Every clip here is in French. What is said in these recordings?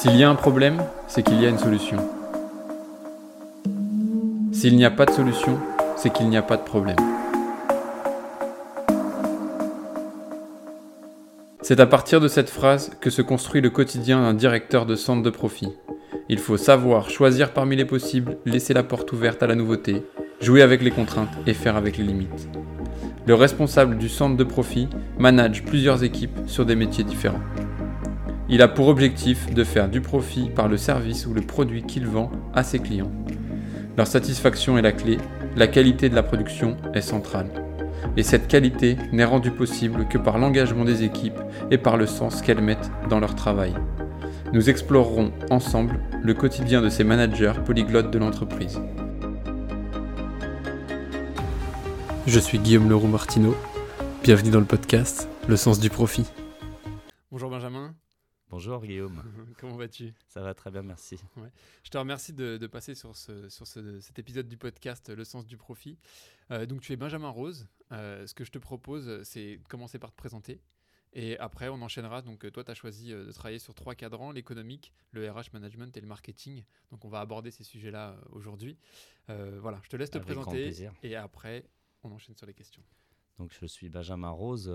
S'il y a un problème, c'est qu'il y a une solution. S'il n'y a pas de solution, c'est qu'il n'y a pas de problème. C'est à partir de cette phrase que se construit le quotidien d'un directeur de centre de profit. Il faut savoir choisir parmi les possibles, laisser la porte ouverte à la nouveauté, jouer avec les contraintes et faire avec les limites. Le responsable du centre de profit manage plusieurs équipes sur des métiers différents. Il a pour objectif de faire du profit par le service ou le produit qu'il vend à ses clients. Leur satisfaction est la clé, la qualité de la production est centrale. Et cette qualité n'est rendue possible que par l'engagement des équipes et par le sens qu'elles mettent dans leur travail. Nous explorerons ensemble le quotidien de ces managers polyglottes de l'entreprise. Je suis Guillaume Leroux Martineau. Bienvenue dans le podcast Le sens du profit. Bonjour Guillaume. Comment vas-tu? Ça va très bien, merci. Je te remercie de, passer sur, ce, sur cet épisode du podcast Le sens du profit. Euh, donc tu es Benjamin Rose. Euh, ce que je te propose, c'est de commencer par te présenter. Et après, on enchaînera. Donc toi, tu as choisi euh, de travailler sur trois cadrans, l'économique, le RH management et le marketing. Donc on va aborder ces sujets-là aujourd'hui. voilà, je te laisse te présenter. Et après, on enchaîne sur les questions. Donc je suis Benjamin Rose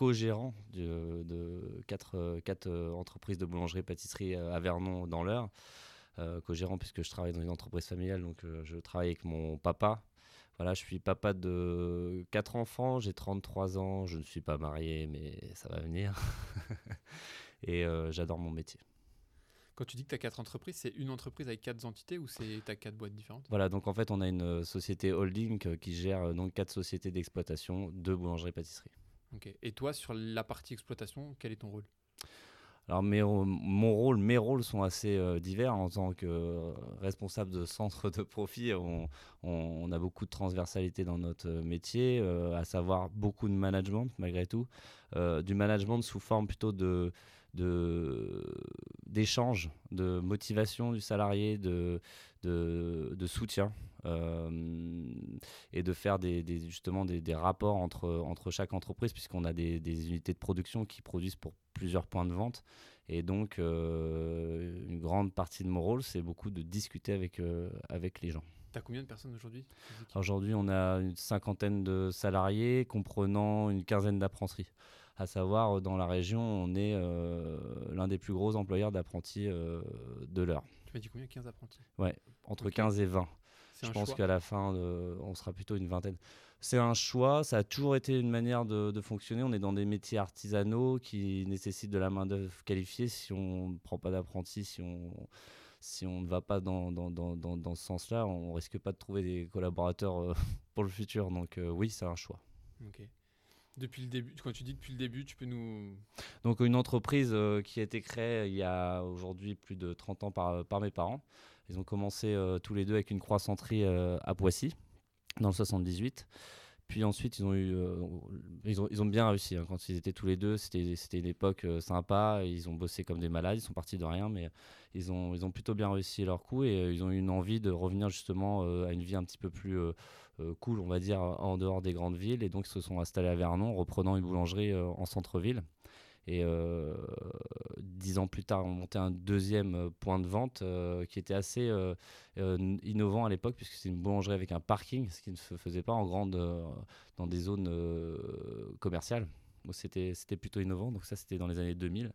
co-gérant de, quatre, euh, entreprises de boulangerie-pâtisserie à Vernon dans l'heure. Euh, co-gérant puisque je travaille dans une entreprise familiale, donc euh, je travaille avec mon papa. Voilà, je suis papa de quatre enfants, j'ai 33 ans, je ne suis pas marié, mais ça va venir. Et j'adore mon métier. Quand tu dis que tu as quatre entreprises, c'est une entreprise avec quatre entités ou c'est tu as quatre boîtes différentes? Voilà, donc en fait, on a une société holding qui gère donc quatre sociétés d'exploitation de boulangerie-pâtisserie. Et toi, sur la partie exploitation, quel est ton rôle? Alors mon rôle, mes rôles sont assez euh, divers en tant que euh, responsable de centre de profit. On, a beaucoup de transversalité dans notre euh, métier, à savoir beaucoup de management malgré tout, du management sous forme plutôt de d'échange, de, motivation du salarié, de, soutien. Euh, et de faire des, justement des, rapports entre, chaque entreprise, puisqu'on a des, unités de production qui produisent pour plusieurs points de vente. Et donc, euh, une grande partie de mon rôle, c'est beaucoup de discuter euh, avec les gens. Tu as combien de personnes aujourd'hui Aujourd'hui, on a une cinquantaine de salariés, comprenant une quinzaine d'apprentis. À savoir, dans la région, on est l'un des plus gros employeurs d'apprentis de l'heure. Tu m'as dit combien? 15 apprentis? Ouais, entre 15 et 20. Je pense qu'à la fin, on sera plutôt une vingtaine. C'est un choix, ça a toujours été une manière de, fonctionner. On est dans des métiers artisanaux qui nécessitent de la main-d'œuvre qualifiée. Si on ne prend pas d'apprenti, si on, si on ne va pas dans, dans, dans, dans ce sens-là, on risque pas de trouver des collaborateurs euh, pour le futur. Donc, euh, oui, c'est un choix. Ok. Depuis le début, quand tu dis depuis le début, tu peux nous. Donc, une entreprise euh, qui a été créée il y a aujourd'hui plus de 30 ans par, par mes parents. Ils ont commencé tous les deux avec une croissanterie à Poissy, dans le 78. Puis ensuite, ils ont eu, euh, ils, ont, bien réussi. Hein. Quand ils étaient tous les deux, c'était, une époque sympa. Ils ont bossé comme des malades. Ils sont partis de rien, mais ils ont, ils ont plutôt bien réussi leur coup et ils ont eu une envie de revenir justement à une vie un petit peu plus cool, on va dire, en dehors des grandes villes. Et donc, ils se sont installés à Vernon, reprenant une boulangerie en centre-ville. Et euh, dix ans plus tard, on montait un deuxième euh, point de vente euh, qui était assez innovant à l'époque, puisque c'est une boulangerie avec un parking, ce qui ne se faisait pas en grande, dans des zones commerciales. C'était plutôt innovant, donc ça c'était dans les années 2000.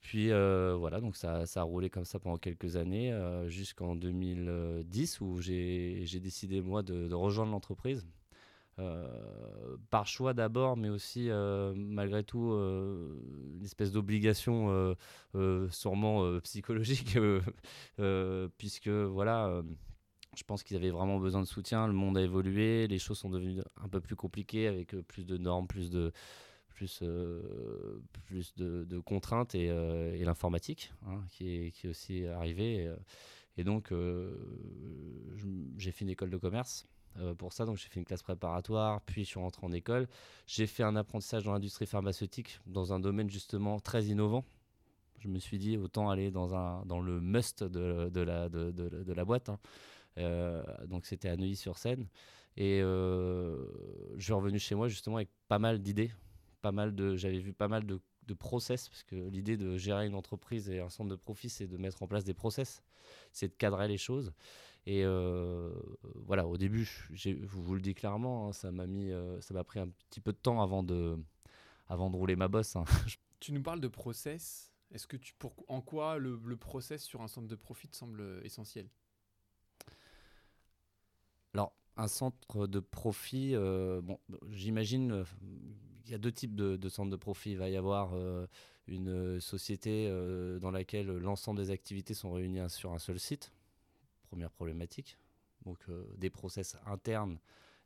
Puis voilà, donc ça, ça, a roulé comme ça pendant quelques années, jusqu'en 2010 où j'ai décidé moi de rejoindre l'entreprise euh, par choix d'abord, mais aussi euh, malgré tout euh, une espèce d'obligation sûrement psychologique, puisque voilà je pense qu'ils avaient vraiment besoin de soutien. Le monde a évolué, les choses sont devenues un peu plus compliquées avec plus de normes, plus de, plus, de, contraintes et, l'informatique hein, qui, est, aussi arrivée. Et donc, j'ai fait une école de commerce. Euh, pour ça. Donc j'ai fait une classe préparatoire, puis je suis rentré en école. J'ai fait un apprentissage dans l'industrie pharmaceutique, dans un domaine justement très innovant. Je me suis dit autant aller dans, un, dans le must de, de la, de, de, la boîte. Hein. Euh, donc c'était à Neuilly-sur-Seine. Et euh, je suis revenu chez moi justement avec pas mal d'idées. Pas mal de, j'avais vu pas mal de, de process, parce que l'idée de gérer une entreprise et un centre de profit, c'est de mettre en place des process, c'est de cadrer les choses. Et euh, voilà, au début, je vous le dis clairement, hein, ça m'a mis, euh, ça m'a pris un petit peu de temps avant de, avant de rouler ma bosse. Hein. Tu nous parles de process. Est-ce que tu, pour, en quoi le, le process sur un centre de profit te semble essentiel? Alors, un centre de profit, euh, bon, j'imagine, il y a deux types de, centres de profit. Il va y avoir une société dans laquelle l'ensemble des activités sont réunies sur un seul site première problématique. Donc euh, des process internes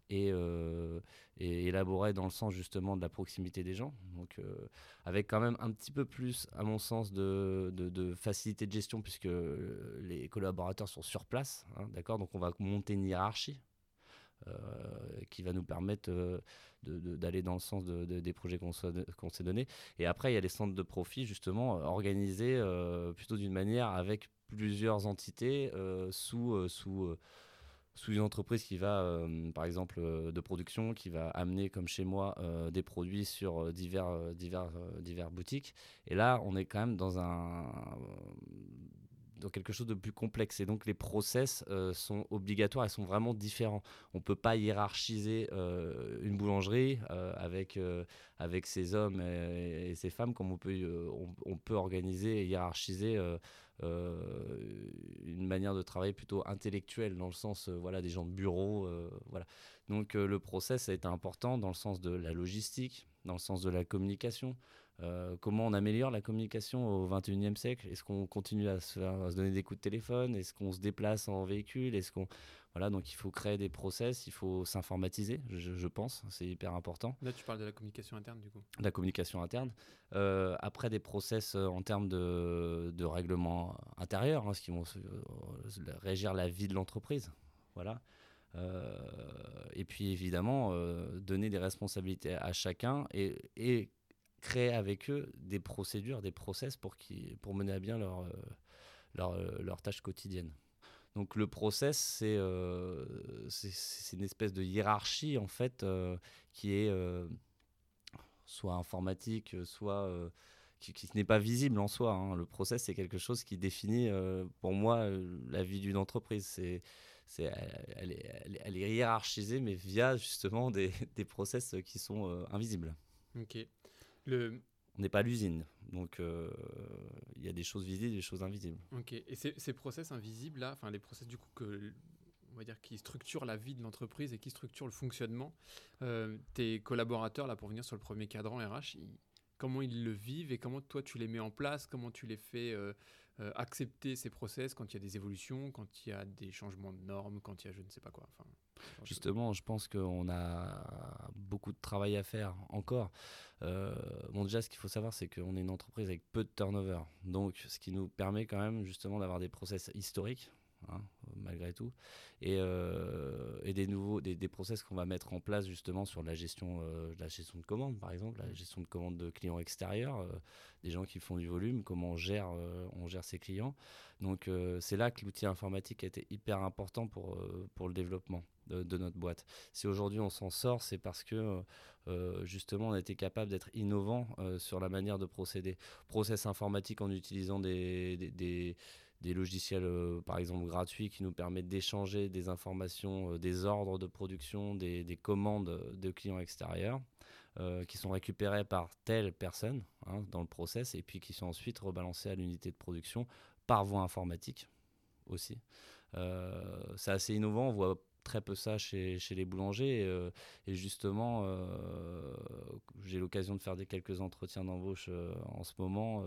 et, euh, et, élaborés dans le sens justement de la proximité des gens. Donc euh, avec quand même un petit peu plus, à mon sens, de, facilité de gestion puisque les collaborateurs sont sur place. Hein, d'accord? Donc on va monter une hiérarchie. qui va nous permettre d'aller dans le sens des projets qu'on s'est donnés. Et après, il y a les centres de profit, justement, organisés plutôt d'une manière avec plusieurs entités euh, sous, euh, sous, euh, sous une entreprise qui va, par exemple, de production, qui va amener, comme chez moi, des produits sur divers, divers, divers boutiques. Et là, on est quand même dans un dans quelque chose de plus complexe. Et donc les process sont obligatoires et sont vraiment différents. On ne peut pas hiérarchiser une boulangerie avec, avec ses hommes et, ses femmes comme on peut, on, peut organiser et hiérarchiser euh, une manière de travailler plutôt intellectuelle dans le sens euh, voilà des gens de bureau euh, voilà donc le process a été important dans le sens de la logistique dans le sens de la communication comment on améliore la communication au 21e siècle? Est-ce qu'on continue à se, à se, donner des coups de téléphone? Est-ce qu'on se déplace en véhicule? Est-ce qu'on voilà, donc il faut créer des process, il faut s'informatiser, je, pense, c'est hyper important. Là, tu parles de la communication interne, du coup. La communication interne. Euh, après, des process euh, en termes de, de règlement intérieur, hein, ce qui vont euh, régir la vie de l'entreprise. Voilà. et puis évidemment, donner des responsabilités à chacun et, et, créer avec eux des procédures, des process pour, qui, pour mener à bien leur, leur, leur tâche quotidienne. Donc le process, euh, c'est une espèce de hiérarchie en fait euh, qui est euh, soit informatique, soit qui, n'est pas visible en soi. Hein. Le process, c'est quelque chose qui définit pour moi la vie d'une entreprise. C'est elle, est, elle, est, hiérarchisée, mais via justement des, des process qui sont invisibles. Ok. Le, on n'est pas l'usine. Donc, euh, il y a des choses visibles et des choses invisibles. Ok. Et ces, process invisibles, là, enfin, les process du coup que, on va dire, qui structurent la vie de l'entreprise et qui structurent le fonctionnement, euh, tes collaborateurs, là, pour venir sur le premier cadran RH, comment ils le vivent et comment toi tu les mets en place, comment tu les fais euh, accepter ces process quand il y a des évolutions, quand il y a des changements de normes, quand il y a je ne sais pas quoi. Enfin, Justement, je pense qu'on a beaucoup de travail à faire encore. Euh, bon, déjà, ce qu'il faut savoir, c'est qu'on est une entreprise avec peu de turnover. Donc, ce qui nous permet quand même justement d'avoir des process historiques. Hein, malgré tout, et, euh, et, des nouveaux, des, des process qu'on va mettre en place justement sur la gestion, euh, la gestion de commandes, par exemple, la gestion de commandes de clients extérieurs, des gens qui font du volume, comment on gère, on gère ses clients. Donc c'est là que l'outil informatique a été hyper important pour, pour le développement de, notre boîte. Si aujourd'hui on s'en sort, c'est parce que euh, justement on a été capable d'être innovant euh, sur la manière de procéder. Process informatique en utilisant des, logiciels euh, par exemple gratuits qui nous permettent d'échanger des informations, des ordres de production, des, des commandes de clients extérieurs. qui sont récupérés par telle personne hein, dans le process et puis qui sont ensuite rebalancés à l'unité de production par voie informatique aussi. c'est assez innovant, on voit très peu ça chez, les boulangers. Et, euh, justement, euh, j'ai l'occasion de faire des quelques entretiens d'embauche euh, en ce moment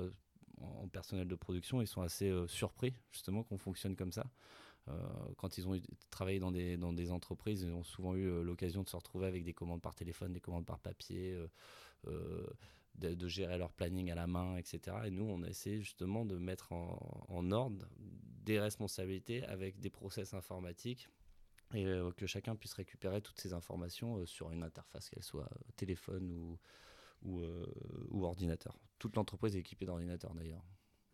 en personnel de production. Ils sont assez surpris justement qu'on fonctionne comme ça. quand ils ont travaillé dans des, entreprises, ils ont souvent eu l'occasion de se retrouver avec des commandes par téléphone, des commandes par papier, de, gérer leur planning à la main, etc. Et nous, on a essayé justement de mettre en, ordre des responsabilités avec des process informatiques et euh, que chacun puisse récupérer toutes ces informations euh, sur une interface, qu'elle soit euh, téléphone ou, ou, ou ordinateur. Toute l'entreprise est équipée d'ordinateurs d'ailleurs.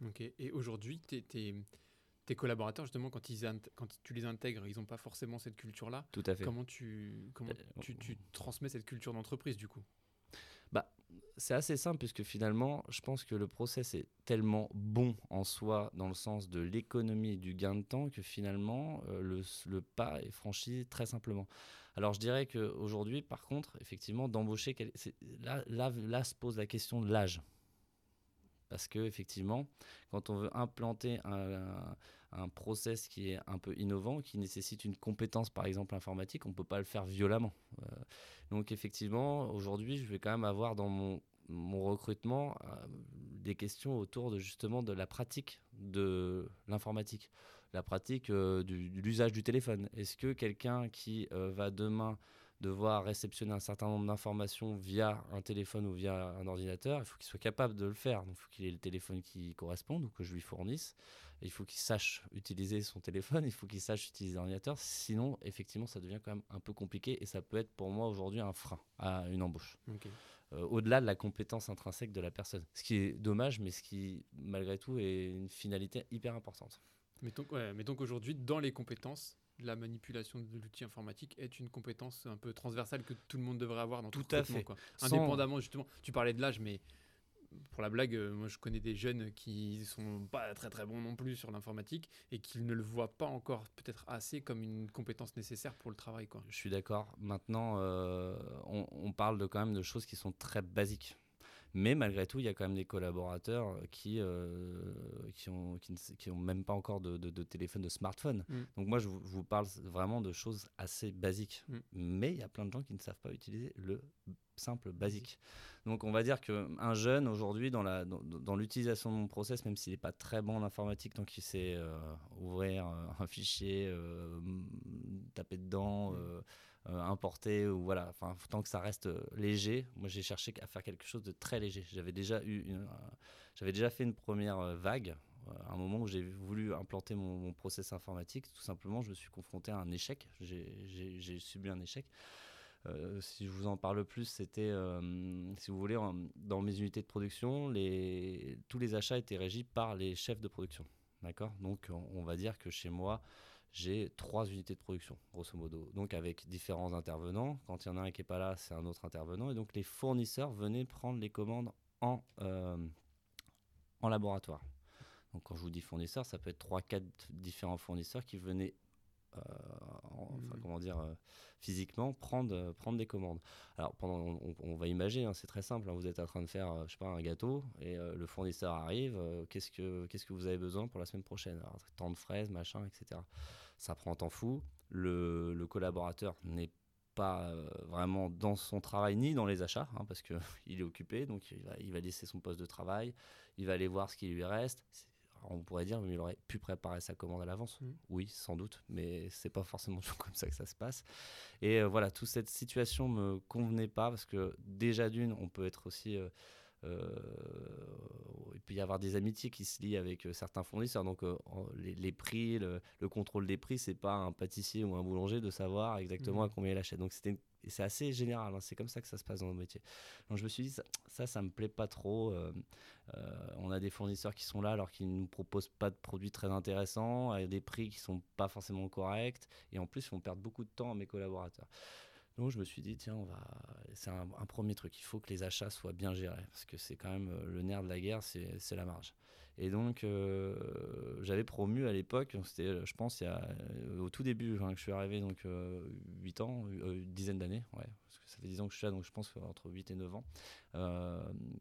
Ok, et aujourd'hui, tes collaborateurs, justement, quand, ils quand tu les intègres, ils n'ont pas forcément cette culture-là. Tout à fait. Comment tu, comment tu, tu transmets cette culture d'entreprise, du coup? Bah, c'est assez simple puisque finalement, je pense que le process est tellement bon en soi dans le sens de l'économie et du gain de temps que finalement, euh, le, le, pas est franchi très simplement. Alors je dirais qu'aujourd'hui, par contre, effectivement, d'embaucher, là, se pose la question de l'âge. Parce que effectivement, quand on veut implanter un, process qui est un peu innovant, qui nécessite une compétence par exemple informatique, on ne peut pas le faire violemment. Euh, donc effectivement, aujourd'hui, je vais quand même avoir dans mon, mon recrutement euh, des questions autour de justement de la pratique de l'informatique, la pratique euh, de l'usage du téléphone. Est-ce que quelqu'un qui va demain devoir réceptionner un certain nombre d'informations via un téléphone ou via un ordinateur, il faut qu'il soit capable de le faire. Donc, il faut qu'il ait le téléphone qui corresponde ou que je lui fournisse. Il faut qu'il sache utiliser son téléphone, il faut qu'il sache utiliser l'ordinateur. Sinon, effectivement, ça devient quand même un peu compliqué et ça peut être pour moi aujourd'hui un frein à une embauche. Euh, au-delà de la compétence intrinsèque de la personne. Ce qui est dommage, mais ce qui, malgré tout, est une finalité hyper importante. Mettons, ouais, mettons qu'aujourd'hui, dans les compétences, la manipulation de l'outil informatique est une compétence un peu transversale que tout le monde devrait avoir dans tout, tout à fait. Quoi. Indépendamment, justement, tu parlais de l'âge, mais pour la blague, euh, moi je connais des jeunes qui sont pas très très bons non plus sur l'informatique et qui ne le voient pas encore peut-être assez comme une compétence nécessaire pour le travail. Quoi. Je suis d'accord. Maintenant, euh, on, on, parle de quand même de choses qui sont très basiques. Mais malgré tout, il y a quand même des collaborateurs qui, euh, qui, ont, qui, ont même pas encore de, de, téléphone, de smartphone. Mm. Donc moi, je vous, parle vraiment de choses assez basiques. Mm. Mais il y a plein de gens qui ne savent pas utiliser le simple, basique. Donc on va dire qu'un jeune aujourd'hui dans, la, dans, l'utilisation de mon process, même s'il n'est pas très bon en informatique, tant qu'il sait euh, ouvrir euh, un fichier, taper dedans, mm. Euh, importé ou voilà, enfin tant que ça reste euh, léger. Moi, j'ai cherché à faire quelque chose de très léger. J'avais déjà eu, euh, j'avais déjà fait une première vague. À un moment où j'ai voulu implanter mon, process informatique, tout simplement, je me suis confronté à un échec. J'ai subi un échec. si je vous en parle plus, c'était, si vous voulez, dans mes unités de production, les, tous les achats étaient régis par les chefs de production. D'accord? Donc, on, va dire que chez moi, j'ai trois unités de production, grosso modo. Donc avec différents intervenants. Quand il y en a un qui n'est pas là, c'est un autre intervenant. Et donc les fournisseurs venaient prendre les commandes en, euh, en laboratoire. Donc quand je vous dis fournisseurs, ça peut être trois, quatre différents fournisseurs qui venaient euh, enfin, mmh. comment dire, euh, physiquement prendre, euh, prendre des commandes. Alors, pendant, on, va imaginer, hein, c'est très simple. Hein, vous êtes en train de faire, je sais pas, un gâteau et le fournisseur arrive. qu'est-ce que qu'est-ce que vous avez besoin pour la semaine prochaine? Alors, Tant de fraises, machin, etc. Ça prend un temps fou. Le, le collaborateur n'est pas vraiment dans son travail ni dans les achats, hein, parce qu'il est occupé, donc il va, il va, laisser son poste de travail, il va aller voir ce qui lui reste on pourrait dire, mais il aurait pu préparer sa commande à l'avance. Mm. Oui, sans doute, mais c'est pas forcément toujours comme ça que ça se passe. Et euh, voilà, toute cette situation me convenait pas parce que déjà d'une, on peut être aussi euh, il peut y avoir des amitiés qui se lient avec euh, certains fournisseurs. Donc euh, les, prix, le, contrôle des prix, c'est pas un pâtissier ou un boulanger de savoir exactement mmh. à combien il achète. Donc c'était c'est assez général, hein. c'est comme ça que ça se passe dans nos métiers. Donc je me suis dit, ça, ça, me plaît pas trop. on a des fournisseurs qui sont là alors qu'ils ne nous proposent pas de produits très intéressants, à des prix qui sont pas forcément corrects, et en plus, ils font perdre beaucoup de temps à mes collaborateurs. Donc je me suis dit, tiens, on va... c'est un, premier truc, il faut que les achats soient bien gérés, parce que c'est quand même euh, le nerf de la guerre, c'est la marge. Et donc euh, j'avais promu à l'époque, c'était je pense il y a, euh, au tout début hein, que je suis arrivé, donc 8 ans, une dizaine d'années, ouais, parce que ça fait 10 ans que je suis là, donc je pense entre 8 et 9 ans.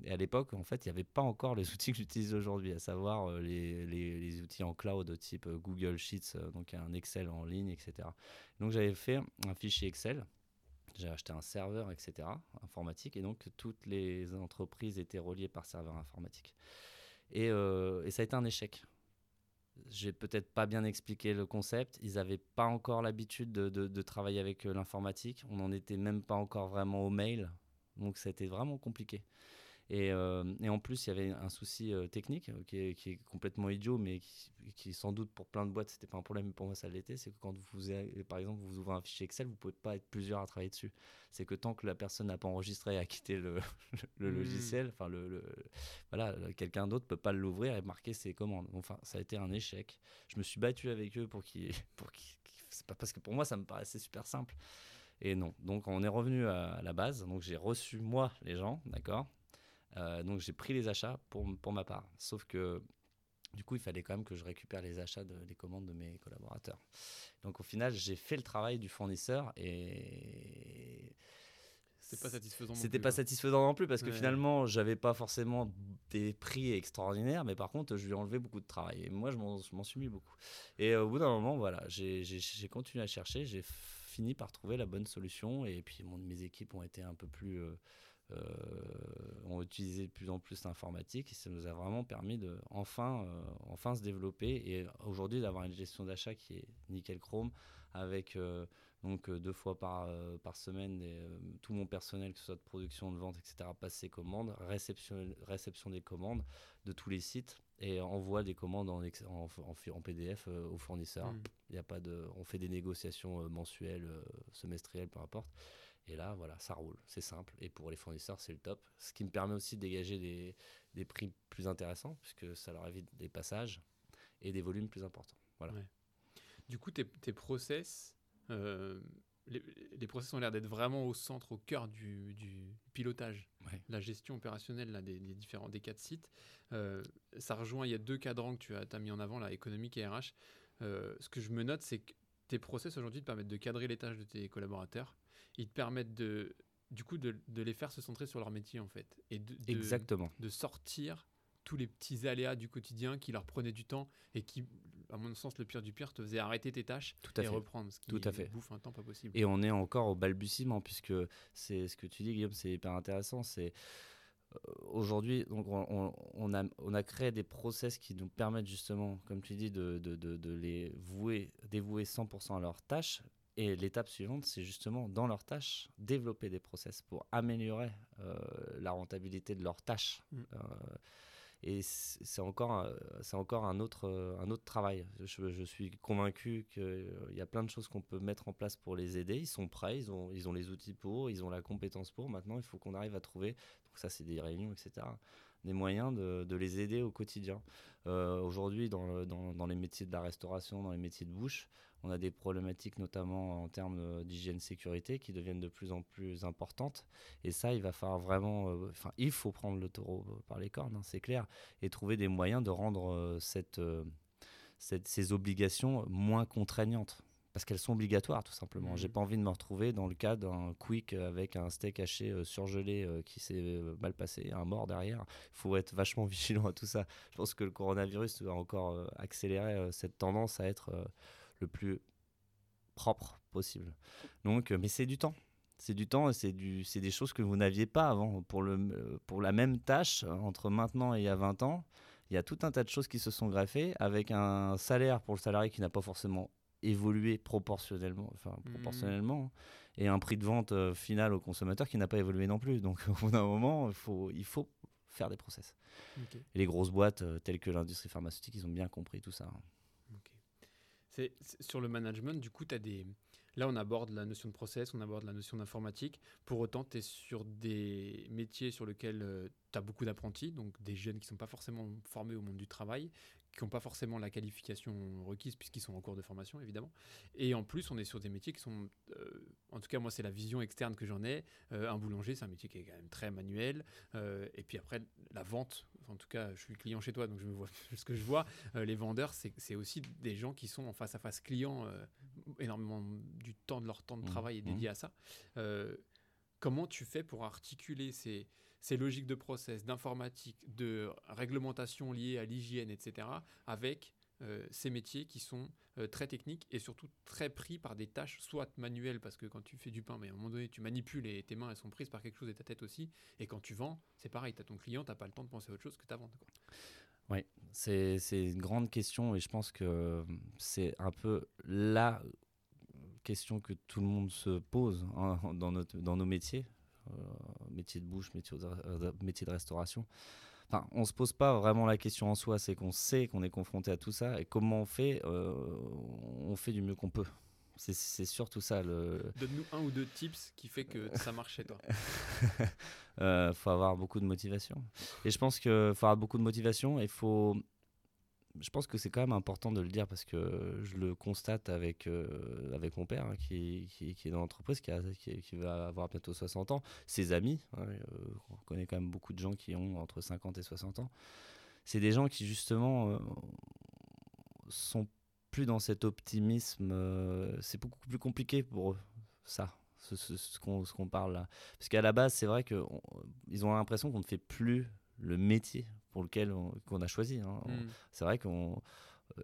et à l'époque, en fait, il n'y avait pas encore les outils que j'utilise aujourd'hui, à savoir les, les, les, outils en cloud type Google Sheets, donc un Excel en ligne, etc. Donc j'avais fait un fichier Excel j'ai acheté un serveur, etc., informatique, et donc toutes les entreprises étaient reliées par serveur informatique. Et, euh, et ça a été un échec. J'ai peut-être pas bien expliqué le concept. Ils n'avaient pas encore l'habitude de, de, de, travailler avec euh, l'informatique. On n'en était même pas encore vraiment au mail. Donc ça a été vraiment compliqué. Et, euh, et, en plus, il y avait un souci euh, technique euh, qui est, qui, est, complètement idiot, mais qui, qui, sans doute pour plein de boîtes, c'était pas un problème, mais pour moi ça l'était. C'est que quand vous, avez, par exemple, vous ouvrez un fichier Excel, vous pouvez pas être plusieurs à travailler dessus. C'est que tant que la personne n'a pas enregistré et a quitté le, le, hmm. logiciel, enfin le, voilà, quelqu'un d'autre peut pas l'ouvrir et marquer ses commandes. Enfin, ça a été un échec. Je me suis battu avec eux pour qu'ils, pour c'est pas parce que pour moi ça me paraissait super simple. Et non. Donc on est revenu à la base. Donc j'ai reçu moi les gens, d'accord? Euh, donc j'ai pris les achats pour, pour ma part. Sauf que du coup, il fallait quand même que je récupère les achats des commandes de mes collaborateurs. Donc au final, j'ai fait le travail du fournisseur et c'était pas satisfaisant. C'était pas hein. satisfaisant non plus parce que finalement, j'avais pas forcément des prix extraordinaires, mais par contre, je lui ai enlevé beaucoup de travail. Et moi, je m'en suis mis beaucoup. Et au bout d'un moment, voilà, j'ai continué à chercher, j'ai fini par trouver la bonne solution. Et puis, mes équipes ont été un peu plus. Euh, euh, ont utilisé de plus en plus l'informatique et ça nous a vraiment permis de enfin, euh, enfin se développer et aujourd'hui d'avoir une gestion d'achat qui est nickel chrome avec donc deux fois par, par semaine tout mon personnel, que ce soit de production, de vente, etc., passe ses commandes, réception, réception des commandes de tous les sites et envoie des commandes en, en, en, PDF aux fournisseurs. Hmm. Il y a pas de, on fait des négociations mensuelles, semestrielles, peu importe. Et là, voilà, ça roule, c'est simple. Et pour les fournisseurs, c'est le top. Ce qui me permet aussi de dégager des, des, prix plus intéressants, puisque ça leur évite des passages et des volumes plus importants. Voilà. Du coup, tes, tes process, euh, les, les, process ont l'air d'être vraiment au centre, au cœur du, du pilotage, la gestion opérationnelle là, des, différents des quatre sites. Euh, ça rejoint, il y a deux cadrans que tu as, as mis en avant, là, économique et RH. Euh, ce que je me note, c'est que tes process aujourd'hui te permettent de cadrer les tâches de tes collaborateurs ils te permettent de, du coup, de, de, les faire se centrer sur leur métier, en fait. Et de, Exactement. de sortir tous les petits aléas du quotidien qui leur prenaient du temps et qui, à mon sens, le pire du pire, te faisait arrêter tes tâches Tout à et fait. reprendre, ce qui Tout à fait. bouffe un temps pas possible. Et on est encore au balbutiement, puisque c'est ce que tu dis, Guillaume, c'est hyper intéressant. C'est euh, aujourd'hui, donc on, on, a, on a créé des process qui nous permettent justement, comme tu dis, de, de, de, de les vouer, dévouer 100% à leurs tâches, et l'étape suivante, c'est justement dans leurs tâches, développer des process pour améliorer euh, la rentabilité de leurs tâches. Mm. Euh, et c'est encore, c'est encore un, autre, un autre travail. Je, je suis convaincu qu'il y a plein de choses qu'on peut mettre en place pour les aider. Ils sont prêts, ils ont, ils ont les outils pour, ils ont la compétence pour. Maintenant, il faut qu'on arrive à trouver, donc ça c'est des réunions, etc., des moyens de, les aider au quotidien. Euh, aujourd'hui, dans, les métiers de la restauration, dans les métiers de bouche, on a des problématiques notamment en termes d'hygiène sécurité qui deviennent de plus en plus importantes. Et ça, il va falloir vraiment, euh, enfin, il faut prendre le taureau par les cornes, hein, c'est clair, et trouver des moyens de rendre euh, cette, cette, ces obligations moins contraignantes parce qu'elles sont obligatoires tout simplement. Mmh. J'ai pas envie de me retrouver dans le cas d'un quick avec un steak haché euh, surgelé euh, qui s'est euh, mal passé, un mort derrière. Il faut être vachement vigilant à tout ça. Je pense que le coronavirus va encore accélérer cette tendance à être le plus propre possible. Donc, mais c'est du temps. C'est du temps et c'est des choses que vous n'aviez pas avant. Pour, le, pour la même tâche, entre maintenant et il y a 20 ans, il y a tout un tas de choses qui se sont greffées avec un salaire pour le salarié qui n'a pas forcément évolué proportionnellement, enfin hmm. proportionnellement, et un prix de vente euh, final au consommateur qui n'a pas évolué non plus. Donc au bout d'un moment, il faut, il faut faire des process. Et les grosses boîtes euh, telles que l'industrie pharmaceutique, ils ont bien compris tout ça. Hein. C'est, sur le management, du coup, as des... là on aborde la notion de process, on aborde la notion d'informatique. Pour autant, tu es sur des métiers sur lesquels euh, tu as beaucoup d'apprentis, donc des jeunes qui ne sont pas forcément formés au monde du travail, qui n'ont pas forcément la qualification requise puisqu'ils sont en cours de formation évidemment. Et en plus, on est sur des métiers qui sont, euh, en tout cas moi c'est la vision externe que j'en ai. Euh, un boulanger, c'est un métier qui est quand même très manuel. Et puis après, la vente, en tout cas je suis client chez toi donc je me vois ce que je vois. les vendeurs, c'est aussi des gens qui sont en face à face client, énormément du temps de leur temps de mmh. travail est dédié mmh. à ça. comment tu fais pour articuler ces ces logiques de process, d'informatique, de réglementation liée à l'hygiène, etc., avec euh, ces métiers qui sont euh, très techniques et surtout très pris par des tâches soit manuelles parce que quand tu fais du pain mais à un moment donné tu manipules et tes mains elles sont prises par quelque chose et ta tête aussi et quand tu vends c'est pareil tu as ton client tu n'as pas le temps de penser à autre chose que ta vente oui c'est une grande question et je pense que c'est un peu la question que tout le monde se pose hein, dans, notre, dans nos métiers euh, métier de bouche, métier de, euh, de restauration. Enfin, on se pose pas vraiment la question en soi, c'est qu'on sait qu'on est confronté à tout ça et comment on fait, euh, on fait du mieux qu'on peut. C'est surtout ça. Le... Donne-nous un ou deux tips qui fait que ça marche chez toi. euh, faut avoir beaucoup de motivation. Et je pense qu'il faut avoir beaucoup de motivation et il faut, je pense que c'est quand même important de le dire parce que je le constate avec, euh, avec mon père hein, qui, qui, est dans l'entreprise, qui, va avoir bientôt 60 ans, ses amis, hein, euh, on connaît quand même beaucoup de gens qui ont entre 50 et 60 ans, c'est des gens qui justement euh, sont plus dans cet optimisme, euh, c'est beaucoup plus compliqué pour eux, ça. Ce, ce, ce qu'on parle là. Parce qu'à la base, c'est vrai qu'ils ont l'impression qu'on ne fait plus le métier pour lequel on, qu'on a choisi. Hein. Mm. C'est vrai qu'on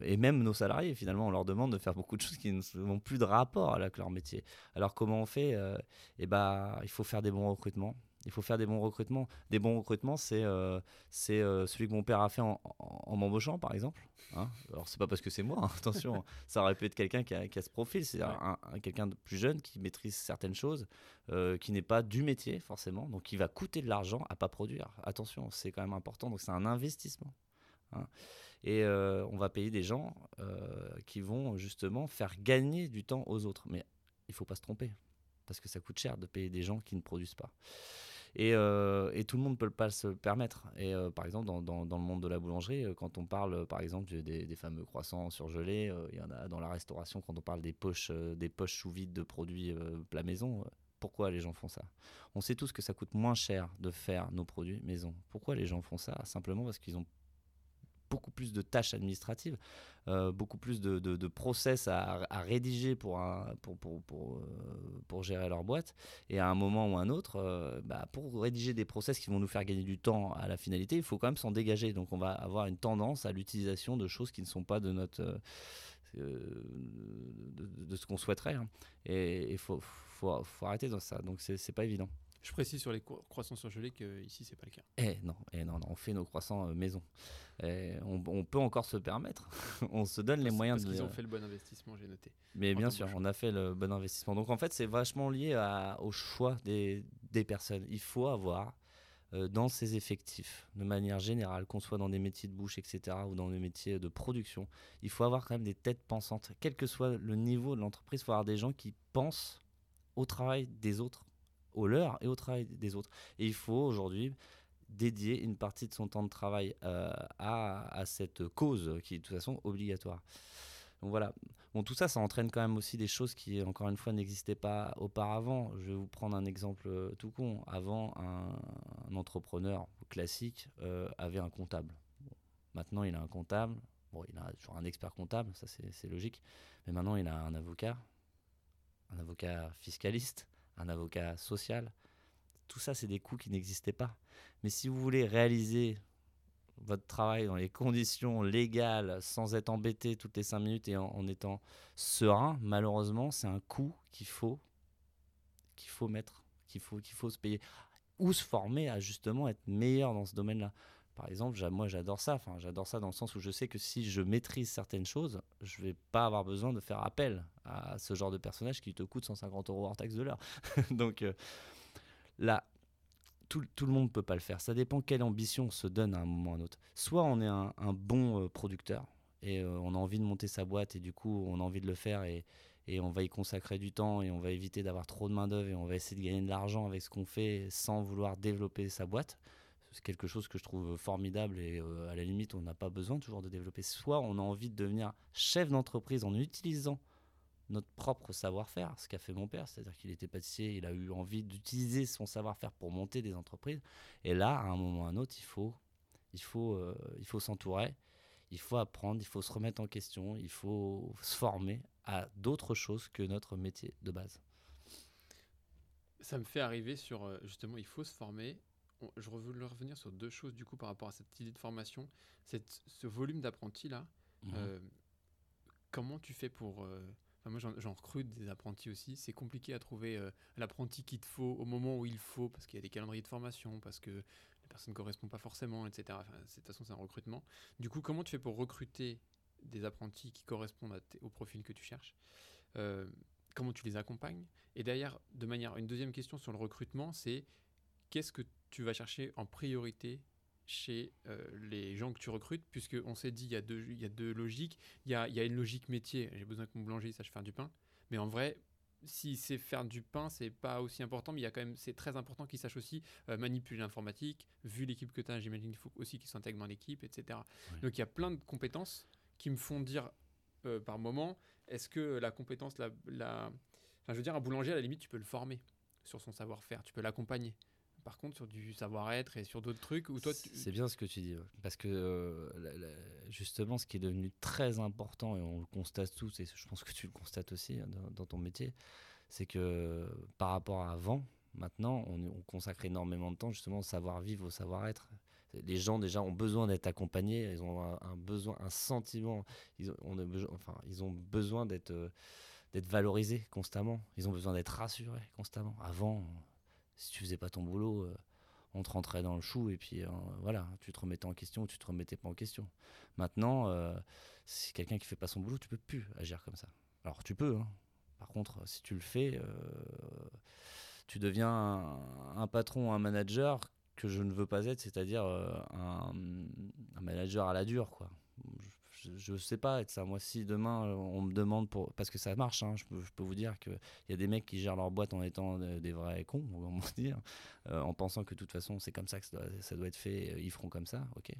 et même nos salariés finalement on leur demande de faire beaucoup de choses qui n'ont plus de rapport avec leur métier. Alors comment on fait euh, Eh ben il faut faire des bons recrutements. Il faut faire des bons recrutements. Des bons recrutements, c'est euh, c'est euh, celui que mon père a fait en, en, en m'embauchant, par exemple. Hein Alors, c'est pas parce que c'est moi, hein, attention. ça aurait pu être quelqu'un qui a, qui a ce profil. C'est un, un- quelqu'un de plus jeune qui maîtrise certaines choses, euh, qui n'est pas du métier, forcément. Donc, qui va coûter de l'argent à pas produire. Attention, c'est quand même important. Donc, c'est un investissement. hein. Et on va payer des gens qui vont justement faire gagner du temps aux autres. Mais il faut pas se tromper. Parce que ça coûte cher de payer des gens qui ne produisent pas. Et, euh, et tout le monde ne peut pas se le permettre. Et euh, par exemple, dans, le monde de la boulangerie, euh, quand on parle, par exemple, des, fameux croissants surgelés, il y en a dans la restauration, quand on parle des poches, des poches sous vide de produits euh, plat maison. pourquoi les gens font ça? On sait tous que ça coûte moins cher de faire nos produits maison. Pourquoi les gens font ça? Simplement parce qu'ils ont beaucoup plus de tâches administratives, euh, beaucoup plus de, process à, rédiger pour, pour, pour, euh, pour gérer leur boîte. Et à un moment ou un autre, euh, bah, pour rédiger des process qui vont nous faire gagner du temps à la finalité, il faut quand même s'en dégager. Donc on va avoir une tendance à l'utilisation de choses qui ne sont pas de notre... de, ce qu'on souhaiterait. hein. Et il faut, faut, faut arrêter dans ça. Donc c'est pas évident. Je précise sur les cro- croissants surgelés que ici c'est pas le cas. Eh non, eh non, non, on fait nos croissants euh, maison. Eh, on, on peut encore se permettre. on se donne les moyens parce de. qu'ils ont fait le bon investissement, j'ai noté. Mais en bien sûr, on a fait le bon investissement. Donc en fait, c'est vachement lié à- au choix des, des personnes. Il faut avoir euh, dans ses effectifs, de manière générale, qu'on soit dans des métiers de bouche, etc., ou dans des métiers de production, il faut avoir quand même des têtes pensantes. Quel que soit le niveau de l'entreprise, il faut avoir des gens qui pensent au travail des autres, au leur et au travail des autres. Et il faut aujourd'hui dédier une partie de son temps de travail euh, à, à cette cause qui est de toute façon obligatoire. Donc voilà. Bon, tout ça, ça entraîne quand même aussi des choses qui, encore une fois, n'existaient pas auparavant. Je vais vous prendre un exemple euh, tout con. Avant, un, entrepreneur classique euh, avait un comptable. Maintenant, il a un comptable. Bon, il a toujours un expert comptable, ça c'est logique. Mais maintenant, il a un avocat, un avocat fiscaliste, un avocat social. Tout ça, c'est des coûts qui n'existaient pas. Mais si vous voulez réaliser votre travail dans les conditions légales, sans être embêté toutes les cinq minutes et en, étant serein, malheureusement, c'est un coût qu'il faut, qu'il faut mettre, qu'il faut, qu'il faut se payer. Ou se former à justement être meilleur dans ce domaine-là. Par exemple, moi j'adore ça. Enfin, j'adore ça dans le sens où je sais que si je maîtrise certaines choses, je vais pas avoir besoin de faire appel à ce genre de personnage qui te coûte 150 euros hors taxe de l'heure. Donc euh, là, tout, le monde ne peut pas le faire. Ça dépend quelle ambition on se donne à un moment ou à un autre. Soit on est un, un bon euh, producteur et euh, on a envie de monter sa boîte et du coup on a envie de le faire et, et on va y consacrer du temps et on va éviter d'avoir trop de main-d'œuvre et on va essayer de gagner de l'argent avec ce qu'on fait sans vouloir développer sa boîte. C'est quelque chose que je trouve formidable et euh, à la limite on n'a pas besoin toujours de développer. Soit on a envie de devenir chef d'entreprise en utilisant notre propre savoir-faire, ce qu'a fait mon père, c'est-à-dire qu'il était pâtissier, il a eu envie d'utiliser son savoir-faire pour monter des entreprises. Et là, à un moment ou à un autre, il faut, il faut, euh, il faut s'entourer, il faut apprendre, il faut se remettre en question, il faut se former à d'autres choses que notre métier de base. Ça me fait arriver sur euh, justement, il faut se former. Je voulais revenir sur deux choses du coup par rapport à cette idée de formation, cette, ce volume d'apprentis là. Mhm. Euh, comment tu fais pour euh, enfin, moi j'en- recrute des apprentis aussi. C'est compliqué à trouver euh, l'apprenti qu'il te faut au moment où il faut parce qu'il y a des calendriers de formation, parce que les personnes ne correspondent pas forcément, etc. Enfin, de toute façon c'est un recrutement. Du coup, comment tu fais pour recruter des apprentis qui correspondent à au profil que tu cherches Comment tu les accompagnes? Et derrière, de manière, une deuxième question sur le recrutement, c'est qu'est-ce que tu vas chercher en priorité chez euh, les gens que tu recrutes, puisque on s'est dit il y a deux, il y a deux logiques. Il y a, il y a une logique métier. J'ai besoin que mon boulanger sache faire du pain, mais en vrai, s'il sait faire du pain, c'est pas aussi important, mais il y a quand même, c'est très important qu'il sache aussi euh, manipuler l'informatique. Vu l'équipe que tu as, j'imagine qu'il faut aussi qu'il s'intègre dans l'équipe, etc. Donc il y a plein de compétences qui me font dire euh, par moment, est-ce que la compétence, la, la... Enfin, je veux dire, un boulanger, à la limite, tu peux le former sur son savoir-faire, tu peux l'accompagner. Par contre, sur du savoir-être et sur d'autres trucs, où toi. C'est bien ce que tu dis, parce que euh, justement, ce qui est devenu très important, et on le constate tous, et je pense que tu le constates aussi hein, dans, ton métier, c'est que par rapport à avant, maintenant, on, on consacre énormément de temps justement au savoir-vivre, au savoir-être. Les gens déjà ont besoin d'être accompagnés, ils ont un, besoin, un sentiment, ils ont, besoin, enfin, ils ont besoin d'être euh, d'être valorisés constamment, ils ont besoin d'être rassurés constamment. Avant, si tu faisais pas ton boulot, euh, on te rentrait dans le chou et puis euh, voilà, tu te remettais en question ou tu te remettais pas en question. Maintenant, euh, si quelqu'un qui fait pas son boulot, tu peux plus agir comme ça. Alors tu peux, hein. par contre, si tu le fais, tu deviens un, patron, un manager que je ne veux pas être, c'est-à-dire un, manager à la dure, quoi. Je sais pas être ça. Moi, si demain euh, on me demande pour, parce que ça marche, hein, je, peux, je peux vous dire que il y a des mecs qui gèrent leur boîte en étant euh, des vrais cons, on va dire, euh, en pensant que de toute façon c'est comme ça que ça doit, ça doit être fait, ils feront comme ça, ok.